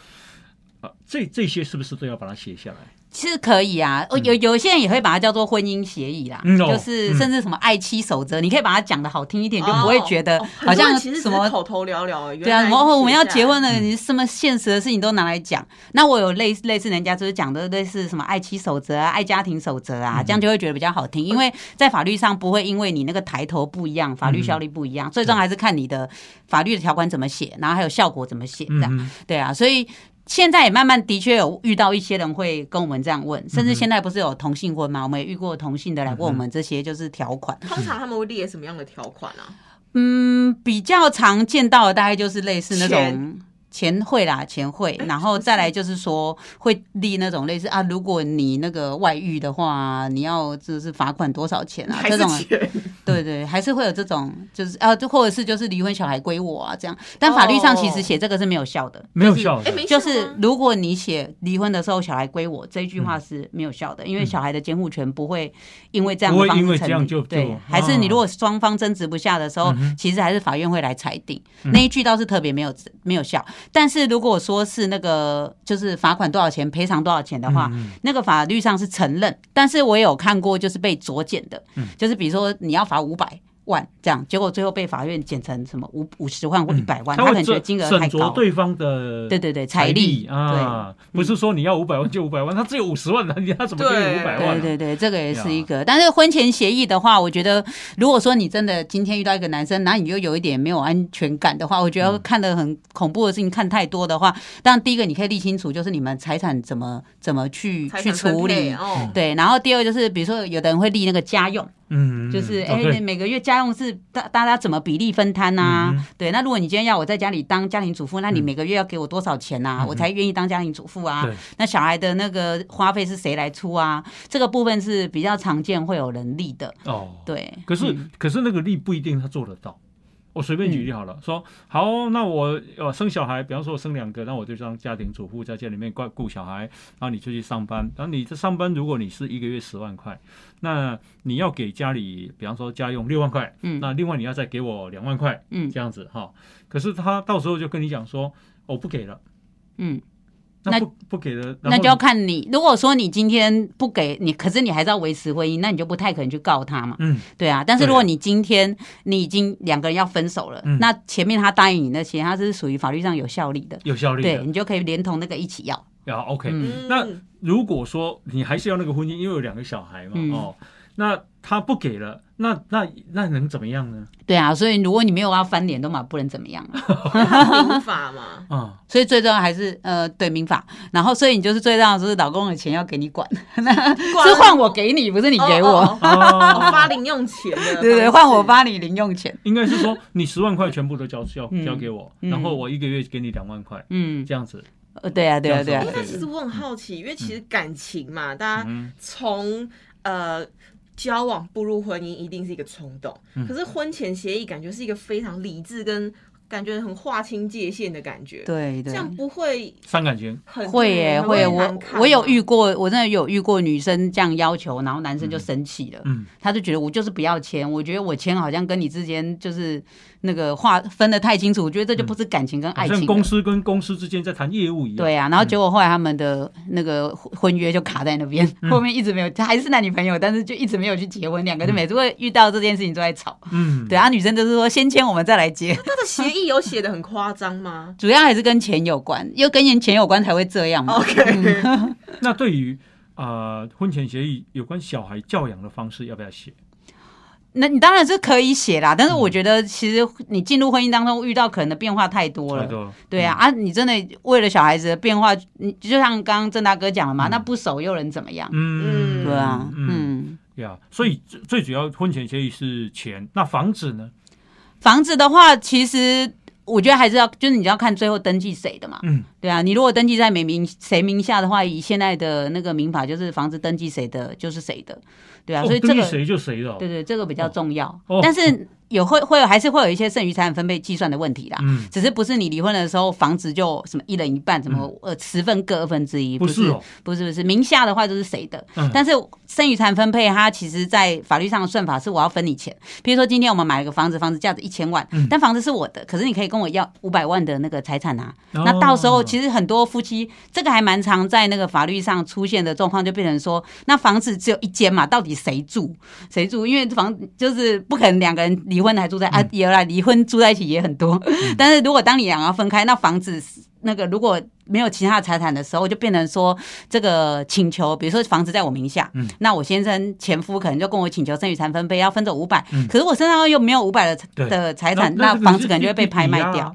[SPEAKER 3] 啊，这这些是不是都要把它写下来？
[SPEAKER 1] 是可以啊，有有些人也会把它叫做婚姻协议啦，就是甚至什么爱妻守则，你可以把它讲的好听一点，就不会觉得好像什么
[SPEAKER 2] 口头聊聊。
[SPEAKER 1] 对啊，然后我们要结婚了，你什么现实的事情都拿来讲。那我有类似类似人家就是讲的类似什么爱妻守则啊、爱家庭守则啊，这样就会觉得比较好听，因为在法律上不会因为你那个抬头不一样，法律效力不一样，最终还是看你的法律的条款怎么写，然后还有效果怎么写这样。对啊，所以。现在也慢慢的确有遇到一些人会跟我们这样问，甚至现在不是有同性婚吗？我们也遇过同性的来问我们这些就是条款。
[SPEAKER 2] 通常他们会列什么样的条款啊？
[SPEAKER 1] 嗯，比较常见到的大概就是类似那种。钱会啦，钱会，然后再来就是说会立那种类似啊，如果你那个外遇的话，你要就是罚款多少钱啊？这种对对，还是会有这种，就是啊，就或者是就是离婚小孩归我啊这样。但法律上其实写这个是没有效的，
[SPEAKER 3] 没有效。
[SPEAKER 2] 的。
[SPEAKER 1] 就是如果你写离婚的时候小孩归我这一句话是没有效的，因为小孩的监护权不会因为这样的方式成立。对，还是你如果双方争执不下的时候，其实还是法院会来裁定那一句倒是特别没有没有效。但是如果说是那个就是罚款多少钱赔偿多少钱的话，那个法律上是承认。但是我有看过就是被酌减的，就是比如说你要罚五百。万这样，结果最后被法院减成什么五五十万或一百万，他可能觉得金额太高。
[SPEAKER 3] 对方的
[SPEAKER 1] 对对对
[SPEAKER 3] 财
[SPEAKER 1] 力
[SPEAKER 3] 啊，不是说你要五百万就五百万，他只有五十万的，他怎么给你五百万？
[SPEAKER 1] 对对对，这个也是一个。但是婚前协议的话，我觉得如果说你真的今天遇到一个男生，然后你又有一点没有安全感的话，我觉得看的很恐怖的事情看太多的话，当然第一个你可以理清楚，就是你们财产怎么怎么去去处理，对。然后第二个就是比如说有的人会立那个家用。嗯，就是哎，每个月家用是大大家怎么比例分摊呐？对，那如果你今天要我在家里当家庭主妇，那你每个月要给我多少钱呐？我才愿意当家庭主妇啊？那小孩的那个花费是谁来出啊？这个部分是比较常见会有人力的哦。对，
[SPEAKER 3] 可是可是那个力不一定他做得到。我随便举例好了，说好，那我呃生小孩，比方说我生两个，那我就当家庭主妇，在家里面顾顾小孩，然后你就去上班，然后你这上班，如果你是一个月十万块，那你要给家里，比方说家用六万块，
[SPEAKER 1] 嗯
[SPEAKER 3] 那另外你要再给我两万块，
[SPEAKER 1] 嗯。
[SPEAKER 3] 这样子哈。可是他到时候就跟你讲说，我不给了，
[SPEAKER 1] 嗯，
[SPEAKER 3] 那
[SPEAKER 1] 那
[SPEAKER 3] 不不给了，
[SPEAKER 1] 那就要看你。如果说你今天不给你，可是你还是要维持婚姻，那你就不太可能去告他嘛。
[SPEAKER 3] 嗯
[SPEAKER 1] 对啊，但是如果你今天你已经两个人要分手了，
[SPEAKER 3] 嗯
[SPEAKER 1] 那前面他答应你那些，他是属于法律上有效力的，
[SPEAKER 3] 有效力的，
[SPEAKER 1] 对你就可以连同那个一起要。
[SPEAKER 3] 要 OK。
[SPEAKER 1] 嗯
[SPEAKER 3] 那如果说你还是要那个婚姻，因为有两个小孩嘛，
[SPEAKER 1] 嗯
[SPEAKER 3] 哦，那他不给了，那那那能怎么样呢？
[SPEAKER 1] 对啊，所以如果你没有要翻脸，的嘛不能怎么样啊。
[SPEAKER 2] 民法嘛，
[SPEAKER 3] 啊、
[SPEAKER 1] 所以最重要还是呃对民法，然后所以你就是最重要的就是老公的钱要给你 管，是换我给你，不是你给我。
[SPEAKER 2] 哦哦
[SPEAKER 3] 哦
[SPEAKER 2] 哦发零用钱的，
[SPEAKER 1] 对对，换我。发你零用钱。
[SPEAKER 3] 应该是说你十万块全部都交交
[SPEAKER 1] 嗯
[SPEAKER 3] 交给我，
[SPEAKER 1] 嗯
[SPEAKER 3] 然后我一个月给你两万块，
[SPEAKER 1] 嗯，
[SPEAKER 3] 这样子。
[SPEAKER 1] 呃对啊，对啊，对啊。
[SPEAKER 2] 那其实我很好奇，因为其实感情嘛，大家
[SPEAKER 3] 嗯
[SPEAKER 2] 从呃交往步入婚姻，一定是一个冲动。
[SPEAKER 3] 嗯。
[SPEAKER 2] 可是婚前协议感觉是一个非常理智跟感觉很划清界限的感觉，
[SPEAKER 1] 对对。
[SPEAKER 2] 这样不会
[SPEAKER 3] 伤感情，
[SPEAKER 2] 很
[SPEAKER 1] 会耶
[SPEAKER 2] 很
[SPEAKER 1] 会，我我有遇过，我真的有遇过女生这样要求，然后男生就生气了，
[SPEAKER 3] 嗯，
[SPEAKER 1] 他就觉得我就是不要签，我觉得我签好像跟你之间就是那个划分的太清楚，我觉得这就不是感情跟
[SPEAKER 3] 好
[SPEAKER 1] 爱情。
[SPEAKER 3] 像公司跟公司之间在谈业务一样。
[SPEAKER 1] 对啊，然后结果后来他们的那个婚婚约就卡在那边，
[SPEAKER 3] 嗯
[SPEAKER 1] 后面一直没有，他还是男女朋友，但是就一直没有去结婚，两个就每次会遇到这件事情都在吵。
[SPEAKER 3] 嗯，
[SPEAKER 1] 对啊，女生就是说先签我们再来结，
[SPEAKER 2] 他的协议有写的很夸张吗
[SPEAKER 1] 主要还是跟钱有关，又跟钱有关才会这样嘛。
[SPEAKER 2] ？OK，
[SPEAKER 3] 那对于啊、呃婚前协议有关小孩教养的方式要不要写？
[SPEAKER 1] 那你当然是可以写啦，但是我觉得其实你进入婚姻当中遇到可能的变化太多了。
[SPEAKER 3] 太多了。
[SPEAKER 1] 对啊，啊，你真的为了小孩子的变化，你就像刚刚郑大哥讲了嘛，
[SPEAKER 3] 嗯
[SPEAKER 1] 那不熟又能怎么样？
[SPEAKER 3] 嗯，
[SPEAKER 2] 嗯
[SPEAKER 1] 对啊，
[SPEAKER 3] 嗯，
[SPEAKER 1] 嗯，
[SPEAKER 3] 呀，所以最最主要婚前协议是钱，那房子呢？
[SPEAKER 1] 房子的话，其实我觉得还是要，就是你要看最后登记谁的嘛。
[SPEAKER 3] 嗯，
[SPEAKER 1] 对啊，你如果登记在美名谁名下的话，以现在的那个民法，就是房子登记谁的就是谁的。对啊，
[SPEAKER 3] 哦
[SPEAKER 1] 所以这个
[SPEAKER 3] 登记谁就谁的。
[SPEAKER 1] 对对，这个比较重要。
[SPEAKER 3] 哦
[SPEAKER 1] 但是有会会有还是会有一些剩余财产分配计算的问题啦。
[SPEAKER 3] 嗯，
[SPEAKER 1] 只是不是你离婚的时候，房子就什么一人一半，什么呃十分各二分之一，
[SPEAKER 3] 不是哦，
[SPEAKER 1] 不是不是，名下的话就是谁的，
[SPEAKER 3] 嗯
[SPEAKER 1] 但是剩余财产分配，它其实在法律上的算法是我要分你钱。比如说今天我们买了个房子，房子价值一千万，
[SPEAKER 3] 嗯
[SPEAKER 1] 但房子是我的，可是你可以跟我要五百万的那个财产啊。
[SPEAKER 3] 哦
[SPEAKER 1] 那到时候其实很多夫妻这个还蛮常在那个法律上出现的状况，就变成说，那房子只有一间嘛，到底谁住？谁住？因为房就是不可能两个人离婚还住在、啊，有啦，离婚住在一起也很多。但是如果当你两个要分开，那房子那个如果没有其他的财产的时候，就变成说这个请求，比如说房子在我名下，
[SPEAKER 3] 嗯。
[SPEAKER 1] 那我先生前夫可能就跟我请求剩余财产分配，要分走五百、
[SPEAKER 3] 嗯。
[SPEAKER 1] 可是我身上又没有五百的
[SPEAKER 3] 对。
[SPEAKER 1] 的财产，那房子可能就会被拍卖掉。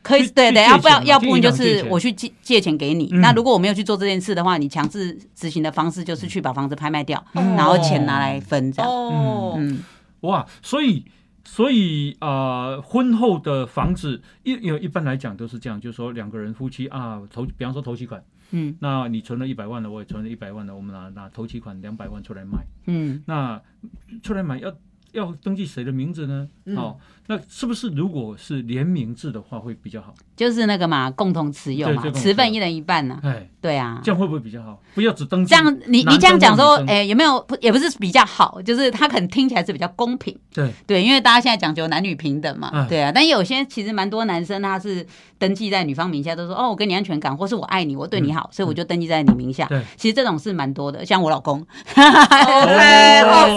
[SPEAKER 1] 可以对对，要不然
[SPEAKER 3] 钱嘛去
[SPEAKER 1] 要不然就是我去借借钱给你。
[SPEAKER 3] 嗯。
[SPEAKER 1] 那如果我没有去做这件事的话，你强制执行的方式就是去把房子拍卖掉，
[SPEAKER 2] 嗯。
[SPEAKER 1] 然后钱拿来分这样。
[SPEAKER 2] 哦，
[SPEAKER 1] 嗯，
[SPEAKER 3] 哇，所以所以啊、呃婚后的房子一因为一般来讲都是这样，就是说两个人夫妻啊，投比方说投期款，
[SPEAKER 1] 嗯。
[SPEAKER 3] 那你存了一百万了，我也存了一百万了，我们拿拿投期款两百万出来买，
[SPEAKER 1] 嗯，
[SPEAKER 3] 那出来买要要登记谁的名字呢？
[SPEAKER 2] 嗯
[SPEAKER 3] 哦，那是不是如果是联名制的话会比较好？
[SPEAKER 1] 就是那个嘛，共同持有嘛
[SPEAKER 3] 持
[SPEAKER 1] 份一人一半呢。
[SPEAKER 3] 哎，
[SPEAKER 1] 对啊，
[SPEAKER 3] 这样会不会比较好？不要只登记
[SPEAKER 1] 这样你你这样讲说哎，有没有不也不是比较好，就是他可能听起来是比较公平。
[SPEAKER 3] 对
[SPEAKER 1] 对，因为大家现在讲究男女平等嘛，
[SPEAKER 3] 嗯
[SPEAKER 1] 对啊。但有些其实蛮多男生他是登记在女方名下，都说哦，我给你安全感，或是我爱你，我对你好，所以我就登记在你名下。
[SPEAKER 3] 嗯对
[SPEAKER 1] 其实这种是蛮多的，像我老公
[SPEAKER 2] 哦，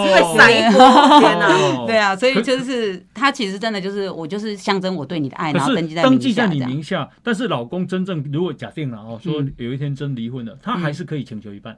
[SPEAKER 2] 会闪一波，天哪！
[SPEAKER 3] 哦。
[SPEAKER 1] 对啊，所以就是他其实真的就是我就是象征我对你的爱，然后登记在
[SPEAKER 3] 登记在你
[SPEAKER 1] 名下。
[SPEAKER 3] 名下，但是老公真正如果假定了哦，说
[SPEAKER 1] 嗯。
[SPEAKER 3] 有一天真离婚了，他还是可以请求一半。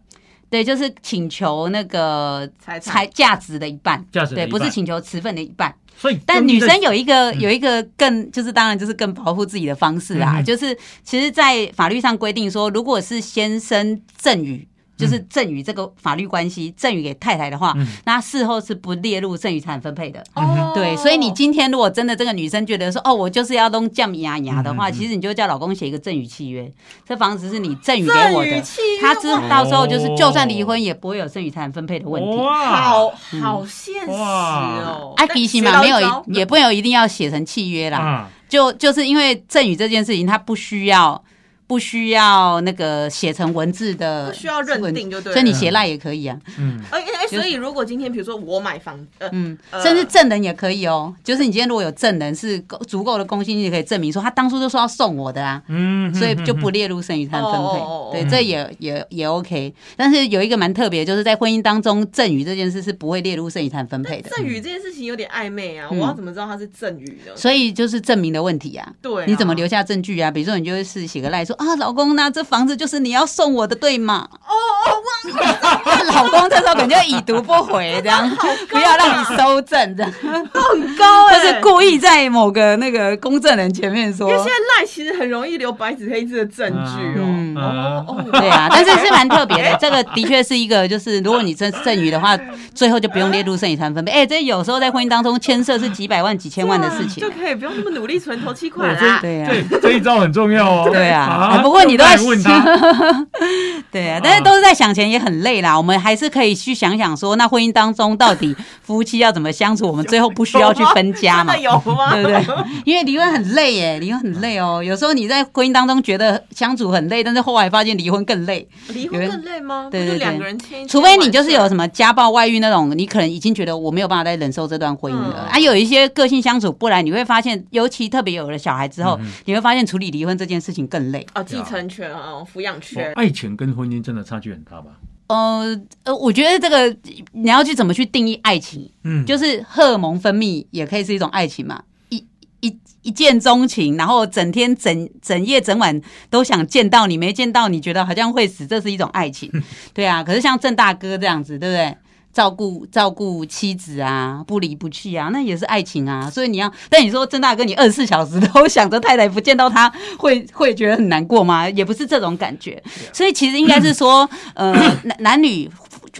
[SPEAKER 1] 对，就是请求那个
[SPEAKER 2] 财
[SPEAKER 1] 财价值的一半，
[SPEAKER 3] 价值对
[SPEAKER 1] 不是请求持份的一半。
[SPEAKER 3] 所以
[SPEAKER 1] 但女生有一个
[SPEAKER 3] 嗯。
[SPEAKER 1] 有一个更就是当然就是更保护自己的方式啊，
[SPEAKER 3] 嗯。
[SPEAKER 1] 就是其实，在法律上规定说，如果是先生赠与。
[SPEAKER 3] 嗯
[SPEAKER 1] 就是赠与这个法律关系赠与给太太的话，
[SPEAKER 3] 嗯。
[SPEAKER 1] 那事后是不列入赠与财产分配的。
[SPEAKER 2] 哦。
[SPEAKER 1] 对，所以你今天如果真的这个女生觉得说，哦，我就是要弄降牙牙的话，其实你就叫老公写一个赠与契约，这房子是你赠与给我的，他知
[SPEAKER 2] 哇
[SPEAKER 1] 到时候就是就算离婚也不会有赠与财产分配的问题。
[SPEAKER 3] 哇，
[SPEAKER 2] 好好现实哦。
[SPEAKER 1] 啊，提醒嘛，没有也
[SPEAKER 2] 不
[SPEAKER 1] 不有一定要写成契约啦，
[SPEAKER 3] 啊，
[SPEAKER 1] 就就是因为赠与这件事情，它不需要不需要那个写成文字的，
[SPEAKER 2] 不需要认定就对。
[SPEAKER 1] 所以你写赖也可以啊，
[SPEAKER 3] 嗯，
[SPEAKER 2] 哎哎，所以如果今天比如说我买房，呃，
[SPEAKER 1] 嗯，
[SPEAKER 2] 呃
[SPEAKER 1] 甚至证人也可以哦。就是你今天如果有证人是够足够的公信力，可以证明说他当初就说要送我的啊，
[SPEAKER 3] 嗯，
[SPEAKER 1] 所以就不列入剩余财产分配。对，
[SPEAKER 3] 嗯
[SPEAKER 1] 这也也也 OK。但是有一个蛮特别，就是在婚姻当中，赠与这件事是不会列入剩余财产分配的。
[SPEAKER 2] 赠与这件事情有点暧昧啊，
[SPEAKER 1] 嗯
[SPEAKER 2] 我要怎么知道他是赠与的？
[SPEAKER 1] 所以就是证明的问题啊。
[SPEAKER 2] 对啊，
[SPEAKER 1] 你怎么留下证据啊？比如说，你就是写个赖说啊，老公，那这房子就是你要送我的，对吗？哦哦，忘了老公这时候可能就已读不回，这样 不要让你收证，这样，
[SPEAKER 2] 很高哎？
[SPEAKER 1] 就是故意在某个那个公证人前面说
[SPEAKER 2] 因为现，在赖其实很容易留白纸黑字的证据哦。
[SPEAKER 1] 嗯
[SPEAKER 2] 哦哦，
[SPEAKER 1] 对啊，但是是蛮特别的。这个的确是一个，就是如果你真赠与的话，最后就不用列入剩余财产分配。哎，这有时候在婚姻当中牵涉是几百万、几千万的事情
[SPEAKER 2] 就。可以不用那么努力存头期款
[SPEAKER 3] 对
[SPEAKER 2] 啦。
[SPEAKER 1] 对啊，
[SPEAKER 3] 这这一招很重要哦。
[SPEAKER 1] 对啊哎不过你都在
[SPEAKER 3] 问他，
[SPEAKER 1] 对啊，但是都是在想钱，也很累啦。我们还是可以去想想说，那婚姻当中到底夫妻要怎么相处？我们最后不需要去分家 嘛？
[SPEAKER 2] 有吗？
[SPEAKER 1] 对不对？因为离婚很累耶，离婚很累哦。有时候你在婚姻当中觉得相处很累，但是后来发现离婚更累。
[SPEAKER 2] 离婚更累吗？
[SPEAKER 1] 对对对除非你就是有什么家暴、外遇那种，你可能已经觉得我没有办法再忍受这段婚姻了。
[SPEAKER 2] 嗯
[SPEAKER 1] 啊，有一些个性相处不来，你会发现，尤其特别有了小孩之后，你会发现处理离婚这件事情更累。
[SPEAKER 2] 哦，继承权啊，抚养
[SPEAKER 3] 哦
[SPEAKER 2] 权。
[SPEAKER 3] 爱情跟婚姻真的差距很大吧？
[SPEAKER 1] 呃呃，我觉得这个你要去怎么去定义爱情？
[SPEAKER 3] 嗯，
[SPEAKER 1] 就是荷尔蒙分泌也可以是一种爱情嘛，一一一见钟情，然后整天整整夜整晚都想见到你，没见到你觉得好像会死，这是一种爱情，对啊。可是像郑大哥这样子，对不对？照顾照顾妻子啊，不离不弃啊，那也是爱情啊。所以你要，但你说郑大哥，你二十四小时都想着太太不见到他，会 会觉得很难过吗？也不是这种感觉。所以其实应该是说，呃，男男女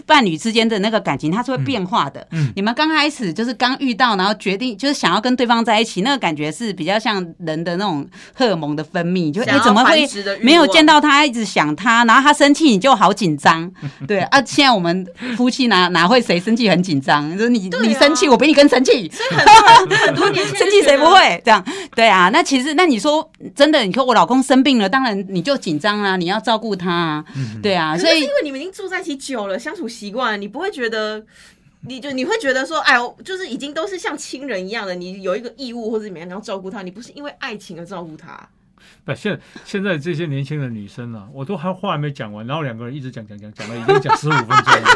[SPEAKER 1] 伴侣之间的那个感情，它是会变化的。
[SPEAKER 3] 嗯
[SPEAKER 1] 你们刚开始就是刚遇到，然后决定就是想要跟对方在一起，那个感觉是比较像人的那种荷尔蒙的分泌，就哎、
[SPEAKER 2] 想要
[SPEAKER 1] 怎么会没有见到他，一直想他，然后他生气你就好紧张。对啊，现在我们夫妻哪哪会谁生气很紧张？就是你、
[SPEAKER 2] 啊
[SPEAKER 1] 你生气，我比你更生气。
[SPEAKER 2] 所以很多很多年轻
[SPEAKER 1] 生气谁不？会这样？对啊，那其实那你说真的，你说我老公生病了，当然你就紧张啊，你要照顾他啊，对啊，所以
[SPEAKER 2] 因为你们已经住在一起久了，相处习惯，你不会觉得。你就你会觉得说，哎，就是已经都是像亲人一样的，你有一个义务或者怎么样，你要照顾他，你不是因为爱情而照顾他。
[SPEAKER 3] 不，现现在这些年轻的女生啊，我都还话还没讲完，然后两个人一直讲讲讲讲了，已经讲十五分钟了。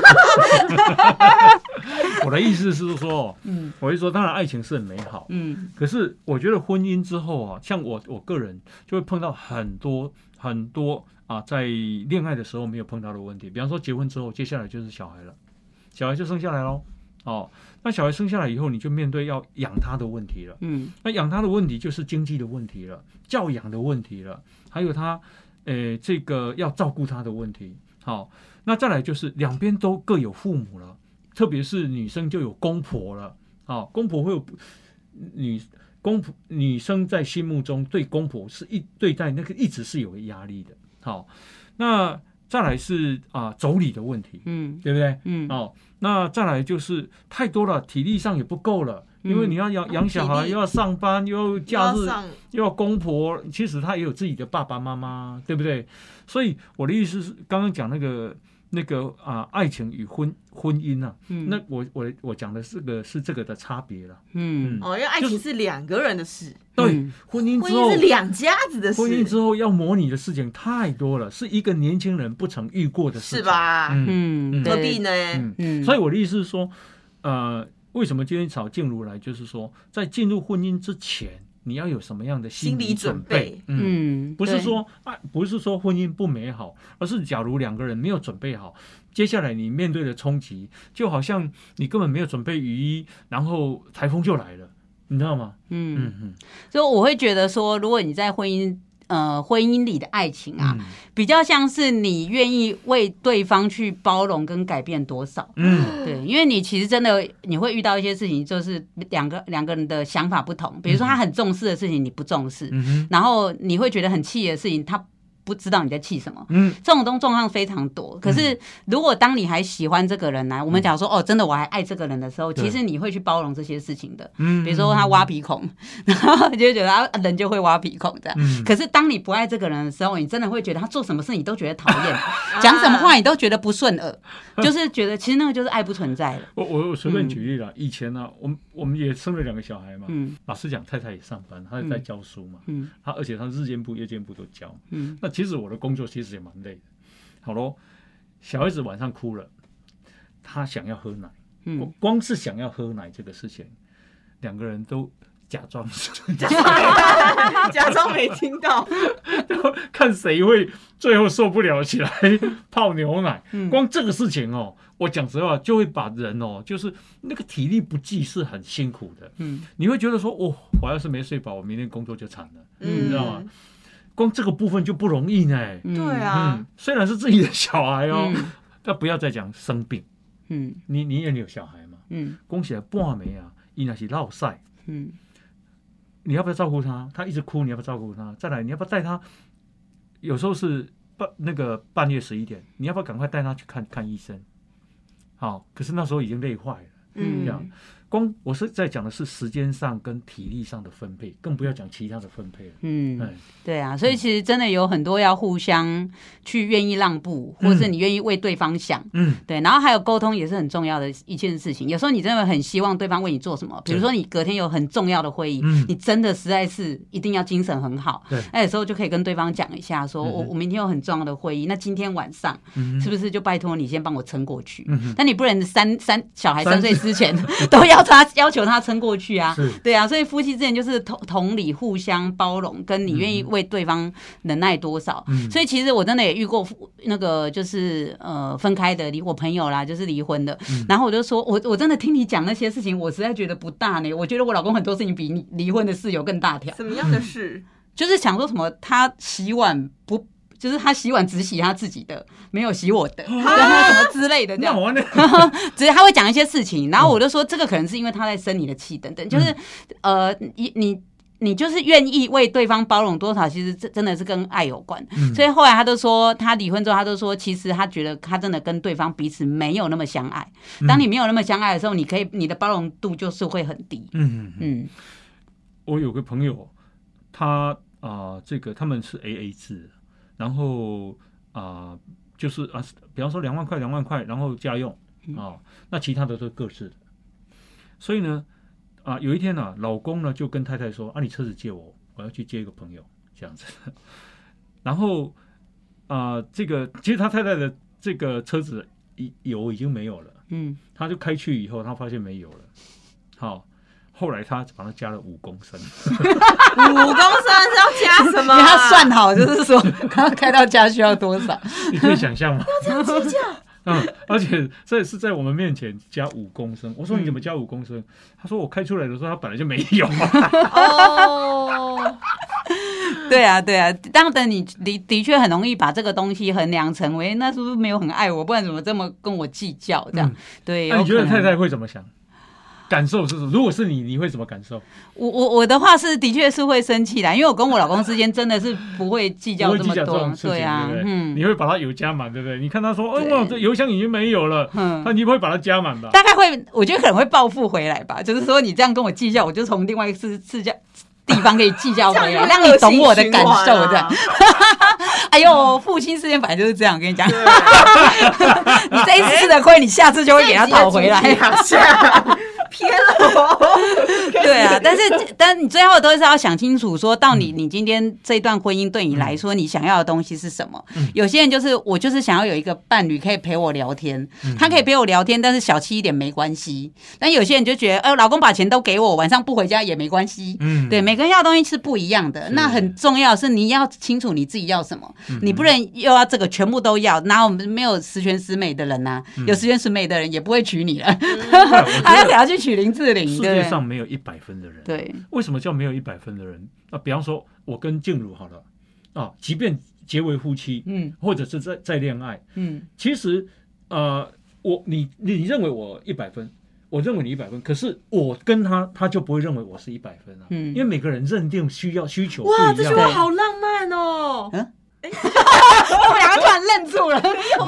[SPEAKER 3] 我的意思是说，
[SPEAKER 1] 嗯
[SPEAKER 3] 我是说，当然爱情是很美好，
[SPEAKER 1] 嗯
[SPEAKER 3] 可是我觉得婚姻之后啊，像我我个人就会碰到很多很多啊，在恋爱的时候没有碰到的问题，比方说结婚之后，接下来就是小孩了，小孩就生下来喽。哦，那小孩生下来以后，你就面对要养他的问题了。
[SPEAKER 1] 嗯
[SPEAKER 3] 那养他的问题就是经济的问题了，教养的问题了，还有他，呃，这个要照顾他的问题。好，那再来就是两边都各有父母了，特别是女生就有公婆了。好，公婆会有女公婆女生在心目中对公婆是一对待那个一直是有压力的。好，那再来是啊妯娌的问题，
[SPEAKER 1] 嗯。
[SPEAKER 3] 对不对？
[SPEAKER 1] 嗯。
[SPEAKER 3] 哦，那再来就是太多了，体力上也不够了，因为
[SPEAKER 1] 嗯
[SPEAKER 3] 你要养养小孩，又要上班，又要假日，
[SPEAKER 2] 要
[SPEAKER 3] 又要公婆，其实他也有自己的爸爸妈妈，对不对？所以我的意思是，刚刚讲那个那个啊，爱情与婚婚姻啊，
[SPEAKER 1] 嗯
[SPEAKER 3] 那我我我讲的是个是这个的差别了。
[SPEAKER 1] 嗯
[SPEAKER 2] 哦，因为爱情是两个人的事，
[SPEAKER 3] 对，
[SPEAKER 1] 嗯
[SPEAKER 3] 婚姻之后
[SPEAKER 2] 婚姻是。两家子的事
[SPEAKER 3] 婚姻，之后要模拟的事情太多了，是一个年轻人不曾遇过的事情，
[SPEAKER 2] 是？吧？
[SPEAKER 3] 嗯
[SPEAKER 1] 嗯，
[SPEAKER 2] 何必呢？
[SPEAKER 3] 嗯，
[SPEAKER 1] 嗯，
[SPEAKER 3] 所以我的意思是说，呃，为什么今天找静茹来，就是说，在进入婚姻之前，你要有什么样的
[SPEAKER 2] 心理
[SPEAKER 3] 理
[SPEAKER 2] 准
[SPEAKER 3] 备？嗯，不是说啊，不是说婚姻不美好，而是假如两个人没有准备好，接下来你面对的冲击，就好像你根本没有准备雨衣，然后台风就来了，你知道吗？
[SPEAKER 1] 嗯。
[SPEAKER 3] 嗯嗯，
[SPEAKER 1] 所以我会觉得说，如果你在婚姻呃婚姻里的爱情啊，
[SPEAKER 3] 嗯。
[SPEAKER 1] 比较像是你愿意为对方去包容跟改变多少。
[SPEAKER 3] 嗯。
[SPEAKER 1] 对，因为你其实真的你会遇到一些事情，就是两个两个人的想法不同，比如说他很重视的事情你不重视，
[SPEAKER 3] 嗯
[SPEAKER 1] 然后你会觉得很气的事情他不知道你在气什么。
[SPEAKER 3] 嗯。
[SPEAKER 1] 这种东状况非常多，可是如果当你还喜欢这个人呢、我们讲说哦，真的我还爱这个人的时候，其实你会去包容这些事情的。
[SPEAKER 3] 嗯。
[SPEAKER 1] 比如说他挖鼻孔，然后你就觉得啊人就会挖鼻孔这样。
[SPEAKER 3] 嗯。
[SPEAKER 1] 可是当你不爱这个人的时候，你真的会觉得他做什么事你都觉得讨厌，讲什么话你都觉得不顺耳，就是觉得其实那个就是爱不存在。了。
[SPEAKER 3] 我我我随便举例了，以前呢，我们我们也生了两个小孩嘛，
[SPEAKER 1] 嗯。
[SPEAKER 3] 老师讲太太也上班，她也在教书嘛，
[SPEAKER 1] 嗯。
[SPEAKER 3] 她而且她日间部、夜间部都教。
[SPEAKER 1] 嗯。
[SPEAKER 3] 那其实我的工作其实也蛮累的。好咯，小孩子晚上哭了，他想要喝奶，我
[SPEAKER 1] 嗯，
[SPEAKER 3] 光是想要喝奶这个事情，两个人都假装
[SPEAKER 2] 假装没听到。
[SPEAKER 3] 看谁会最后受不了起来泡牛奶。
[SPEAKER 1] 嗯
[SPEAKER 3] 光这个事情哦，我讲实话就会把人哦，就是那个体力不济是很辛苦的。
[SPEAKER 1] 嗯
[SPEAKER 3] 你会觉得说，哦，我要是没睡饱，我明天工作就惨了。
[SPEAKER 1] 嗯
[SPEAKER 3] 你知道吗？光这个部分就不容易呢。
[SPEAKER 1] 嗯
[SPEAKER 2] 对啊
[SPEAKER 3] 嗯，，虽然是自己的小孩哦，
[SPEAKER 1] 嗯
[SPEAKER 3] 但不要再讲生病。
[SPEAKER 1] 嗯
[SPEAKER 3] 你你也有小孩嘛？
[SPEAKER 1] 嗯
[SPEAKER 3] 恭喜半没啊，伊那是落晒，
[SPEAKER 1] 嗯
[SPEAKER 3] 你要不要照顾他？他一直哭，你要不要照顾他？再来，你要不要带他？有时候是半那个半夜十一点，你要不要赶快带他去看看医生？好，可是那时候已经累坏了。
[SPEAKER 1] 嗯
[SPEAKER 3] 这样光我是在讲的是时间上跟体力上的分配，更不要讲其他的分配了。
[SPEAKER 1] 嗯
[SPEAKER 3] 哎，
[SPEAKER 1] 对啊，所以其实真的有很多要互相去愿意让步，或是你愿意为对方想。
[SPEAKER 3] 嗯
[SPEAKER 1] 对，然后还有沟通也是很重要的一件事情。有时候你真的很希望对方为你做什么，比如说你隔天有很重要的会议，
[SPEAKER 3] 嗯
[SPEAKER 1] 你真的实在是一定要精神很好。
[SPEAKER 3] 对
[SPEAKER 1] 那有时候就可以跟对方讲一下说，我我明天有很重要的会议，那今天晚上
[SPEAKER 3] 嗯
[SPEAKER 1] 是不是就拜托你先帮我撑过去？
[SPEAKER 3] 嗯
[SPEAKER 1] 但你不能三三小孩
[SPEAKER 3] 三
[SPEAKER 1] 三岁之前 都要他要求他撑过去啊。对啊，所以夫妻之间就是同同理、互相包容，跟你愿意为对方忍耐多少。
[SPEAKER 3] 嗯
[SPEAKER 1] 所以其实我真的也遇过夫那个就是呃分开的离我朋友啦，就是离婚的。
[SPEAKER 3] 嗯
[SPEAKER 1] 然后我就说，我我真的听你讲那些事情，我实在觉得不大呢。我觉得我老公很多事情比你离婚的事有更大条，
[SPEAKER 2] 什么样的事？
[SPEAKER 1] 就是想说什么他洗碗不。就是他洗碗只洗他自己的，没有洗我的，然后什么之类的这样。只是 他会讲一些事情，然后我就说这个可能是因为他在生你的气等等，就是呃，你你你就是愿意为对方包容多少，其实这真的是跟爱有关。
[SPEAKER 3] 嗯。
[SPEAKER 1] 所以后来他都说，他离婚之后，他都说，其实他觉得他真的跟对方彼此没有那么相爱。当你没有那么相爱的时候，你可以你的包容度就是会很低。
[SPEAKER 3] 嗯嗯嗯，
[SPEAKER 1] 嗯。
[SPEAKER 3] 我有个朋友，他啊、这个他们是 A A 制，然后啊、就是啊，比方说两万块两万块，然后家用啊、那其他的都是各自的。所以呢，啊，有一天呢、老公呢就跟太太说：“啊，你车子借我，我要去接一个朋友，这样子。”然后啊、这个其实他太太的这个车子已油已经没有了，
[SPEAKER 1] 嗯，
[SPEAKER 3] 他就开去以后，他发现没油了，好。后来他把它加了五公升，
[SPEAKER 2] 五公升是要加什么啊？
[SPEAKER 1] 因为他算好，就是说他开到家需要多少。
[SPEAKER 3] 你可以想象吗？
[SPEAKER 2] 这样计较，
[SPEAKER 3] 嗯，而且这是在我们面前加五公升。我说你怎么加五公升？他说我开出来的时候，他本来就没有啊。
[SPEAKER 2] 哦，
[SPEAKER 1] 对啊，对啊，当然你的的确很容易把这个东西衡量成为那是不是没有很爱我，不然怎么这么跟我计较这样？
[SPEAKER 3] 嗯
[SPEAKER 1] 对，
[SPEAKER 3] 那你觉得太太会怎么想？感受是什么？如果是你，你会怎么感受？
[SPEAKER 1] 我我我的话是的确是会生气的，因为我跟我老公之间真的是不会计较
[SPEAKER 3] 这
[SPEAKER 1] 这么多对啊？嗯
[SPEAKER 3] 你会把它油加满，对不对？你看他说，哦，
[SPEAKER 1] 对
[SPEAKER 3] 哇，这油箱已经没有了，那
[SPEAKER 1] 嗯。
[SPEAKER 3] 你会把它加满吧？
[SPEAKER 1] 大概会，我觉得可能会报复回来吧。就是说，你这样跟我计较，我就从另外一个次次价地方可以计较回来，让你懂我的感受。这样 哎呦，父亲之间本来就是这样，我跟你讲，你这一次吃的亏，你下次就会给他讨回来。
[SPEAKER 2] 偏了我。
[SPEAKER 1] 对啊，但是但你最后都是要想清楚，说到你你今天这段婚姻对你来说，你想要的东西是什么？有些人就是我就是想要有一个伴侣可以陪我聊天，他可以陪我聊天，但是小气一点没关系。但有些人就觉得，呃，老公把钱都给我，晚上不回家也没关系。
[SPEAKER 3] 嗯
[SPEAKER 1] 对，每个人要的东西是不一样的。那很重要是你要清楚你自己要什么，你不能又要这个全部都要。拿我们没有十全十美的人呐、有十全十美的人也不会娶你了，还要给他去娶林志玲，
[SPEAKER 3] 世？界上没有一百分的人。，
[SPEAKER 1] 对，
[SPEAKER 3] 为什么叫没有一百分的人？那比方说，我跟静茹好了，啊，即便结为夫妻，
[SPEAKER 1] 嗯
[SPEAKER 3] 或者是在在恋爱，
[SPEAKER 1] 嗯
[SPEAKER 3] 其实呃，我你你认为我一百分，我认为你一百分，可是我跟他他就不会认为我是一百分啊，
[SPEAKER 1] 嗯
[SPEAKER 3] 因为每个人认定需要需求
[SPEAKER 2] 哇，这句。话好浪漫哦！
[SPEAKER 1] 我们两个突然愣住了，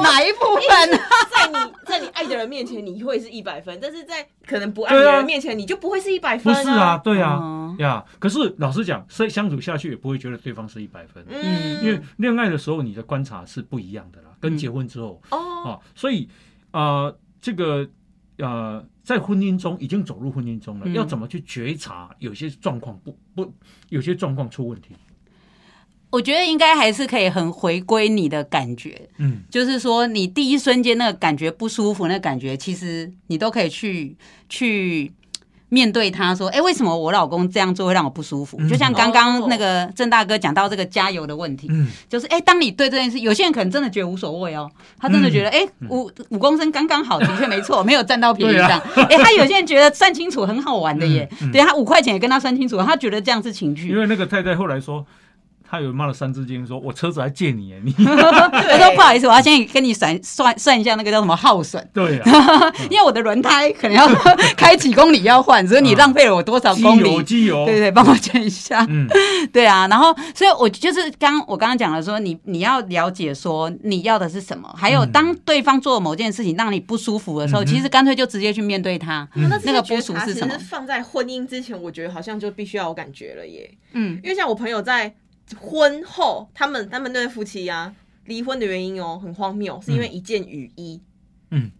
[SPEAKER 1] 哪一部分？
[SPEAKER 2] 在你在你爱的人面前，你会是一百分，但是在可能不爱的人面前，你就不会是一百分、
[SPEAKER 3] 不是啊，，对啊
[SPEAKER 1] 哦，
[SPEAKER 3] 呀。可是老实讲，相相处下去也不会觉得对方是一百分，
[SPEAKER 2] 嗯，
[SPEAKER 3] 因为恋爱的时候你的观察是不一样的啦，跟结婚之后
[SPEAKER 2] 哦，
[SPEAKER 3] 啊，所以呃，这个呃，在婚姻中已经走入婚姻中了，
[SPEAKER 1] 嗯
[SPEAKER 3] 要怎么去觉察有些状况不不有些状况出问题？
[SPEAKER 1] 我觉得应该还是可以很回归你的感觉，
[SPEAKER 3] 嗯
[SPEAKER 1] 就是说你第一瞬间那个感觉不舒服，那个感觉其实你都可以去去。面对他说：“哎、为什么我老公这样做会让我不舒服？”
[SPEAKER 3] 嗯
[SPEAKER 1] 就像刚刚那个郑大哥讲到这个加油的问题，
[SPEAKER 3] 嗯
[SPEAKER 1] 就是哎、当你对这件事，有些人可能真的觉得无所谓哦，他真的觉得哎、五五公升刚刚好，的确没错，没有占到便宜这样。哎、他有些人觉得算清楚很好玩的耶，
[SPEAKER 3] 嗯嗯
[SPEAKER 1] 对他五块钱也跟他算清楚，他觉得这样是情趣
[SPEAKER 3] 因。为那个太太后来说，她有骂了三字经，说我车子还借你耶，你
[SPEAKER 1] 他说不好意思，我要先跟你算算算一下那个叫什么耗损，
[SPEAKER 3] 对啊，
[SPEAKER 1] 因为我的轮胎可能要开几公里要换，所以你浪费了我多少公里。
[SPEAKER 3] 油？机油，
[SPEAKER 1] 对对，帮我签一下。
[SPEAKER 3] 嗯。
[SPEAKER 1] 对啊，然后所以我就是刚我刚刚讲了说，你你要了解说你要的是什么，还有
[SPEAKER 3] 嗯
[SPEAKER 1] 当对方做某件事情让你不舒服的时候，
[SPEAKER 3] 嗯
[SPEAKER 1] 其实干脆就直接去面对他。
[SPEAKER 2] 那
[SPEAKER 1] 个不
[SPEAKER 2] 些觉察
[SPEAKER 1] 舒是什么？
[SPEAKER 2] 放在婚姻之前，我觉得好像就必须要有感觉了耶。
[SPEAKER 1] 嗯。
[SPEAKER 2] 因为像我朋友在婚后，他们他们那对夫妻呀、离婚的原因哦，很荒谬，是因为一件雨衣。
[SPEAKER 3] 嗯，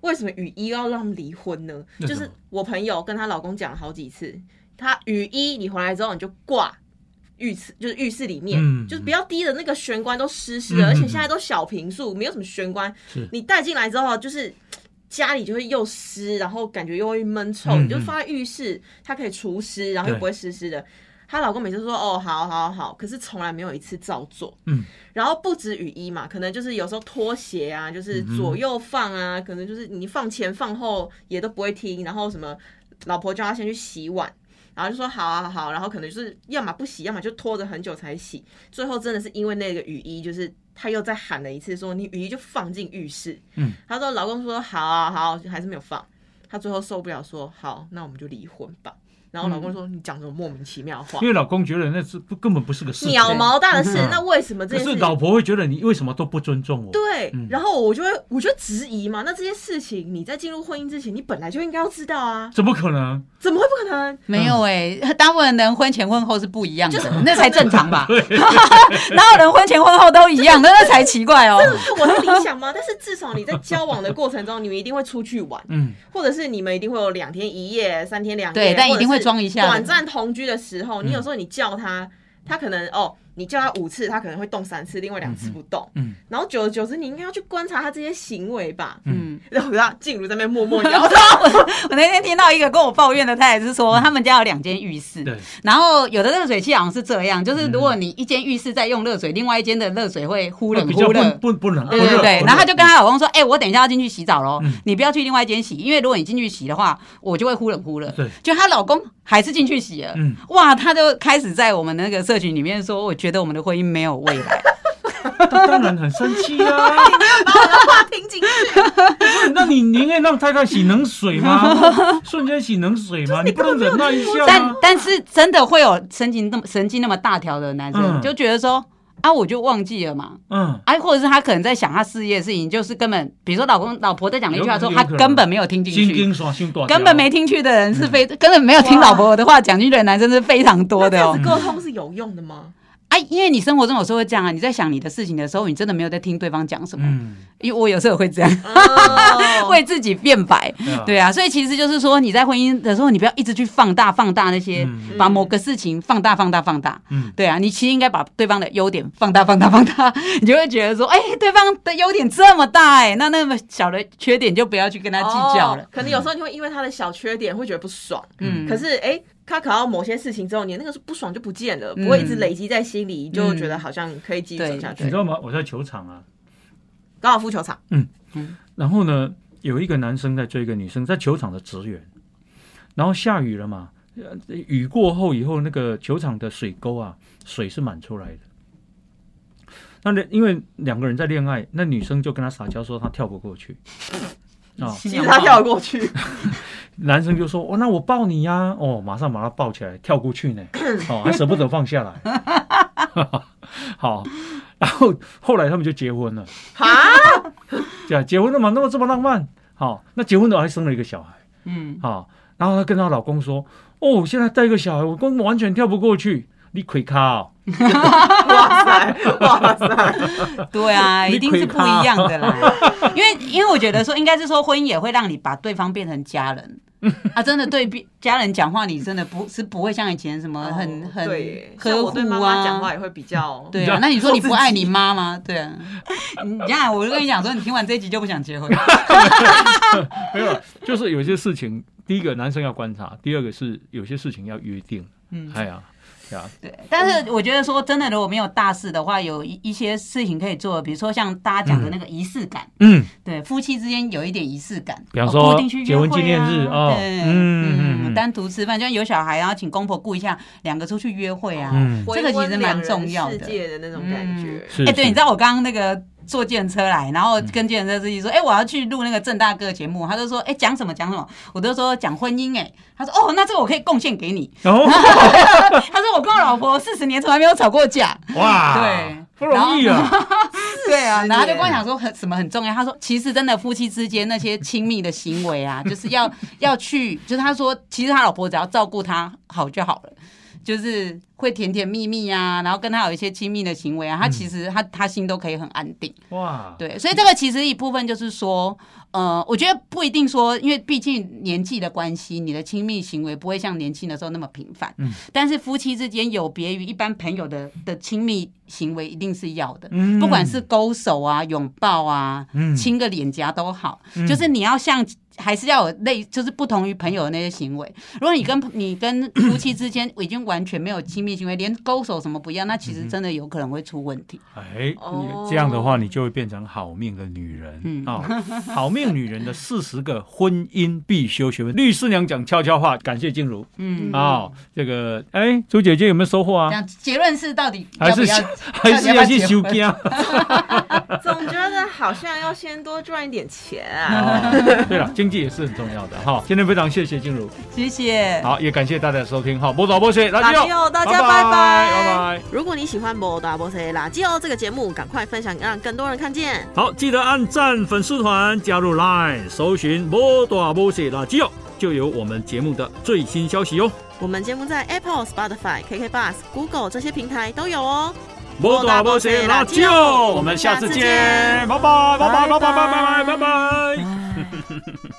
[SPEAKER 2] 为什么雨衣要让他们离婚呢？就是我朋友跟她老公讲了好几次，她雨衣你回来之后你就挂。浴室就是浴室里面，
[SPEAKER 3] 嗯
[SPEAKER 2] 就是不要滴的那个玄关都湿湿的，
[SPEAKER 3] 嗯
[SPEAKER 2] 而且现在都小平数，没有什么玄关，你带进来之后，就是家里就会又湿，然后感觉又会闷臭。
[SPEAKER 3] 嗯
[SPEAKER 2] 你就放在浴室，它可以除湿，然后又不会湿湿的。她老公每次说哦，好好好，可是从来没有一次照做。
[SPEAKER 3] 嗯，
[SPEAKER 2] 然后不止雨衣嘛，可能就是有时候拖鞋啊，就是左右放啊，可能就是你放前放后也都不会听。然后什么，老婆叫他先去洗碗，然后就说好啊好好，然后可能就是要么不洗，要么就拖着很久才洗。最后真的是因为那个雨衣，就是他又再喊了一次说你雨衣就放进浴室。
[SPEAKER 3] 嗯，
[SPEAKER 2] 他说老公说好啊好，还是没有放。他最后受不了说好，那我们就离婚吧。然后老公说、你讲什么莫名其妙的话
[SPEAKER 3] 因，为老公觉得那是不根本不是个事，
[SPEAKER 2] 鸟毛大的事
[SPEAKER 3] 嗯，
[SPEAKER 2] 那为什么这件事
[SPEAKER 3] 是老婆会觉得你为什么都不尊重我？
[SPEAKER 2] 对，
[SPEAKER 3] 嗯
[SPEAKER 2] 然后我就会，我就质疑嘛。那这些事情你在进入婚姻之前，你本来就应该要知道啊，
[SPEAKER 3] 怎么可能？
[SPEAKER 2] 怎么会不可能？
[SPEAKER 1] 没有哎、大部分人婚前婚后是不一样的，那才正常吧？
[SPEAKER 3] 对，
[SPEAKER 1] 哪有人婚前婚后都一样的？那才奇怪哦。
[SPEAKER 2] 是我的理想吗？但是至少你在交往的过程中，你们一定会出去玩，
[SPEAKER 3] 嗯，
[SPEAKER 2] 或者是你们一定会有两天一夜、三天两夜，
[SPEAKER 1] 对但一定会装一下
[SPEAKER 2] 短暂同居的时候，你
[SPEAKER 3] 嗯
[SPEAKER 2] 有时候你叫他，他可能哦，你叫他五次，他可能会动三次，另外两次不动。
[SPEAKER 3] 嗯
[SPEAKER 2] 然后久而久之，你应该要去观察他这些行为吧。
[SPEAKER 1] 嗯，
[SPEAKER 2] 然后他静茹在那边默默摇头。
[SPEAKER 1] 我那天听到一个跟我抱怨的太太是说，他们家有两间浴室，
[SPEAKER 3] 对，
[SPEAKER 1] 然后有的热水器好像是这样，就是如果你一间浴室在用热水，另外一间的热水会忽冷忽热。
[SPEAKER 3] 不不不冷，
[SPEAKER 1] 对对对，然后她就跟她老公说：“哎、我等一下要进去洗澡喽，
[SPEAKER 3] 嗯。
[SPEAKER 1] 你不要去另外一间洗，因为如果你进去洗的话，我就会忽冷忽热。”
[SPEAKER 3] 对，
[SPEAKER 1] 就她老公还是进去洗了，
[SPEAKER 3] 嗯。
[SPEAKER 1] 哇，他就开始在我们那个社群里面说：“我觉得我们的婚姻没有未来。
[SPEAKER 3] 他当然很生气啊。
[SPEAKER 2] 把我的话听进去，
[SPEAKER 3] 那你宁愿让太太洗冷水吗？瞬间洗冷水吗？你不能忍耐一下
[SPEAKER 1] 但？但是真的会有神经那么神经那么大条的男生，
[SPEAKER 3] 嗯
[SPEAKER 1] 就觉得说啊，我就忘记了嘛。
[SPEAKER 3] 嗯，
[SPEAKER 1] 哎、或者是他可能在想他事业的事情，就是根本，比如说老公老婆在讲了一句话说，他
[SPEAKER 3] 有有可能
[SPEAKER 1] 根本没有听进去，
[SPEAKER 3] 心经刷心短，
[SPEAKER 1] 根本没听去的人是
[SPEAKER 3] 嗯
[SPEAKER 1] 非，根本没有听老婆的话讲进去的男生是非常多的。
[SPEAKER 2] 沟通是有用的吗？
[SPEAKER 1] 哎、因为你生活中有时候会这样啊，你在想你的事情的时候，你真的没有在听对方讲什么。
[SPEAKER 3] 嗯，
[SPEAKER 1] 因为我有时候也会这样，
[SPEAKER 2] 哦
[SPEAKER 1] 为自己辩白。
[SPEAKER 3] 对啊
[SPEAKER 1] 对啊，所以其实就是说，你在婚姻的时候，你不要一直去放大、放大那些，
[SPEAKER 3] 嗯
[SPEAKER 1] 把某个事情放大、放大、放大。
[SPEAKER 3] 嗯
[SPEAKER 1] 对啊，你其实应该把对方的优点放大、放大、放大，你就会觉得说，哎、对方的优点这么大、哎，那那么小的缺点就不要去跟他计较了
[SPEAKER 2] 哦。可能有时候你会因为他的小缺点会觉得不爽，
[SPEAKER 1] 嗯，
[SPEAKER 2] 可是哎、他考到某些事情之后，你那个不爽就不见了，
[SPEAKER 1] 嗯。
[SPEAKER 2] 不会一直累积在心里，就觉得好像可以继续走下去。
[SPEAKER 3] 你知。道吗？我在球场啊，
[SPEAKER 2] 高尔夫球场。
[SPEAKER 3] 嗯，然后呢，有一个男生在追一个女生，在球场的职员，然后下雨了嘛，呃雨过后以后，那个球场的水沟啊，水是满出来的，那那因为两个人在恋爱，那女生就跟他撒娇说她跳不过去，啊、
[SPEAKER 2] 其实他跳过去，
[SPEAKER 3] 男生就说哦，那我抱你呀、哦，马上把他抱起来跳过去呢，哦，还舍不得放下来，好，然后后来他们就结婚了，
[SPEAKER 2] 哈，
[SPEAKER 3] 这样结婚了嘛，那么这么浪漫，好，那结婚了还生了一个小孩，
[SPEAKER 1] 嗯，
[SPEAKER 3] 好，然后她跟她老公说，哦，现在带一个小孩，我根本完全跳不过去，你开卡哦。
[SPEAKER 2] 哇塞，哇塞，
[SPEAKER 1] 对啊，一定是不一样的啦。因为因为我觉得说，应该是说婚姻也会让你把对方变成家人。啊，真的对比家人讲话，你真的不是不会像以前什么很、
[SPEAKER 2] 哦
[SPEAKER 1] 很呵护
[SPEAKER 2] 我对妈妈讲
[SPEAKER 1] 啊
[SPEAKER 2] 话。也会比较，
[SPEAKER 1] 对啊，那你说你不爱你妈吗？对啊，你这样我就跟你讲说，你听完这一集就不想结婚。
[SPEAKER 3] 没有，就是有些事情，第一个男生要观察，第二个是有些事情要约定。
[SPEAKER 1] 嗯，
[SPEAKER 3] 哎呀，呀，
[SPEAKER 1] 对，但是我觉得说真的，如果没有大事的话，有一一些事情可以做，比如说像大家讲的那个仪式感，
[SPEAKER 3] 嗯，
[SPEAKER 1] 对，夫妻之间有一点仪式感，
[SPEAKER 3] 比方说
[SPEAKER 1] 哦固定去约
[SPEAKER 3] 结婚
[SPEAKER 1] 会
[SPEAKER 3] 纪念日
[SPEAKER 1] 啊
[SPEAKER 3] 哦
[SPEAKER 1] 对，
[SPEAKER 3] 嗯嗯
[SPEAKER 1] 单独吃饭，就像有小孩，然后请公婆顾一下，两个出去约会啊，
[SPEAKER 3] 嗯。
[SPEAKER 1] 这个其实蛮重要的
[SPEAKER 2] 世。界的那种感觉。
[SPEAKER 3] 是，
[SPEAKER 1] 哎，对，你知道我刚刚那个坐电车来，然后跟电车司机说，哎，我要去录那个郑大哥的节目，他就说，哎，讲什么讲什么，我都说讲婚姻，哎，他说，哦，那这个我可以贡献给你。
[SPEAKER 3] 哦。
[SPEAKER 1] 他说我跟我老婆四十年从来没有吵过架。
[SPEAKER 3] 哇，
[SPEAKER 1] 对。
[SPEAKER 3] 不容易啊，
[SPEAKER 1] 对啊，然后就跟我
[SPEAKER 2] 耶
[SPEAKER 1] 讲说很什么很重要。他说其实真的夫妻之间那些亲密的行为啊，就是要要去，就是他说其实他老婆只要照顾他好就好了。就是会甜甜蜜蜜啊，然后跟他有一些亲密的行为啊，他其实他他心都可以很安定。
[SPEAKER 3] 哇，
[SPEAKER 1] 对，所以这个其实一部分就是说，呃，我觉得不一定说，因为毕竟年纪的关系，你的亲密行为不会像年轻的时候那么频繁。
[SPEAKER 3] 嗯，
[SPEAKER 1] 但是夫妻之间有别于一般朋友的的亲密行为，一定是要的。
[SPEAKER 3] 嗯
[SPEAKER 1] 不管是勾手啊、拥抱啊、
[SPEAKER 3] 嗯
[SPEAKER 1] 亲个脸颊都好，
[SPEAKER 3] 嗯
[SPEAKER 1] 就是你要像。还是要有类，就是不同于朋友的那些行为。如果你跟你跟 夫妻之间已经完全没有亲密行为，连勾手什么不一样，那其实真的有可能会出问题。
[SPEAKER 3] 哎，
[SPEAKER 2] 哦
[SPEAKER 3] 你这样的话，你就会变成好命的女人
[SPEAKER 1] 嗯
[SPEAKER 3] 啊、好命女人的四十个婚姻必修学问。律师娘讲悄悄话，感谢静茹
[SPEAKER 1] 嗯，
[SPEAKER 3] 啊、这个哎，朱姐姐有没有收获啊？
[SPEAKER 1] 这样结论是到底
[SPEAKER 3] 还是？还是要去修家？
[SPEAKER 2] 总觉得好像要先多赚一点钱啊。
[SPEAKER 3] 哦对了，经济也是很重要的哈。今天非常谢谢静茹，
[SPEAKER 1] 谢谢。
[SPEAKER 3] 好，也感谢大家的收听哈。波导波谢，垃圾
[SPEAKER 2] 哦，大家
[SPEAKER 3] 拜
[SPEAKER 2] 拜拜，
[SPEAKER 3] 拜拜。
[SPEAKER 2] 如果你喜欢《波大波西垃圾哦》这个节目，赶快分享，让更多人看见。
[SPEAKER 3] 好，记得按赞粉丝团，加入 Line，搜寻“波大波谢垃圾哦”，就有我们节目的最新消息哦。
[SPEAKER 2] 我们节目在 Apple、Spotify、KK Bus、Google 这些平台都有哦。
[SPEAKER 3] 波大波西垃圾哦，我们下次见，拜拜拜拜拜拜拜拜拜拜。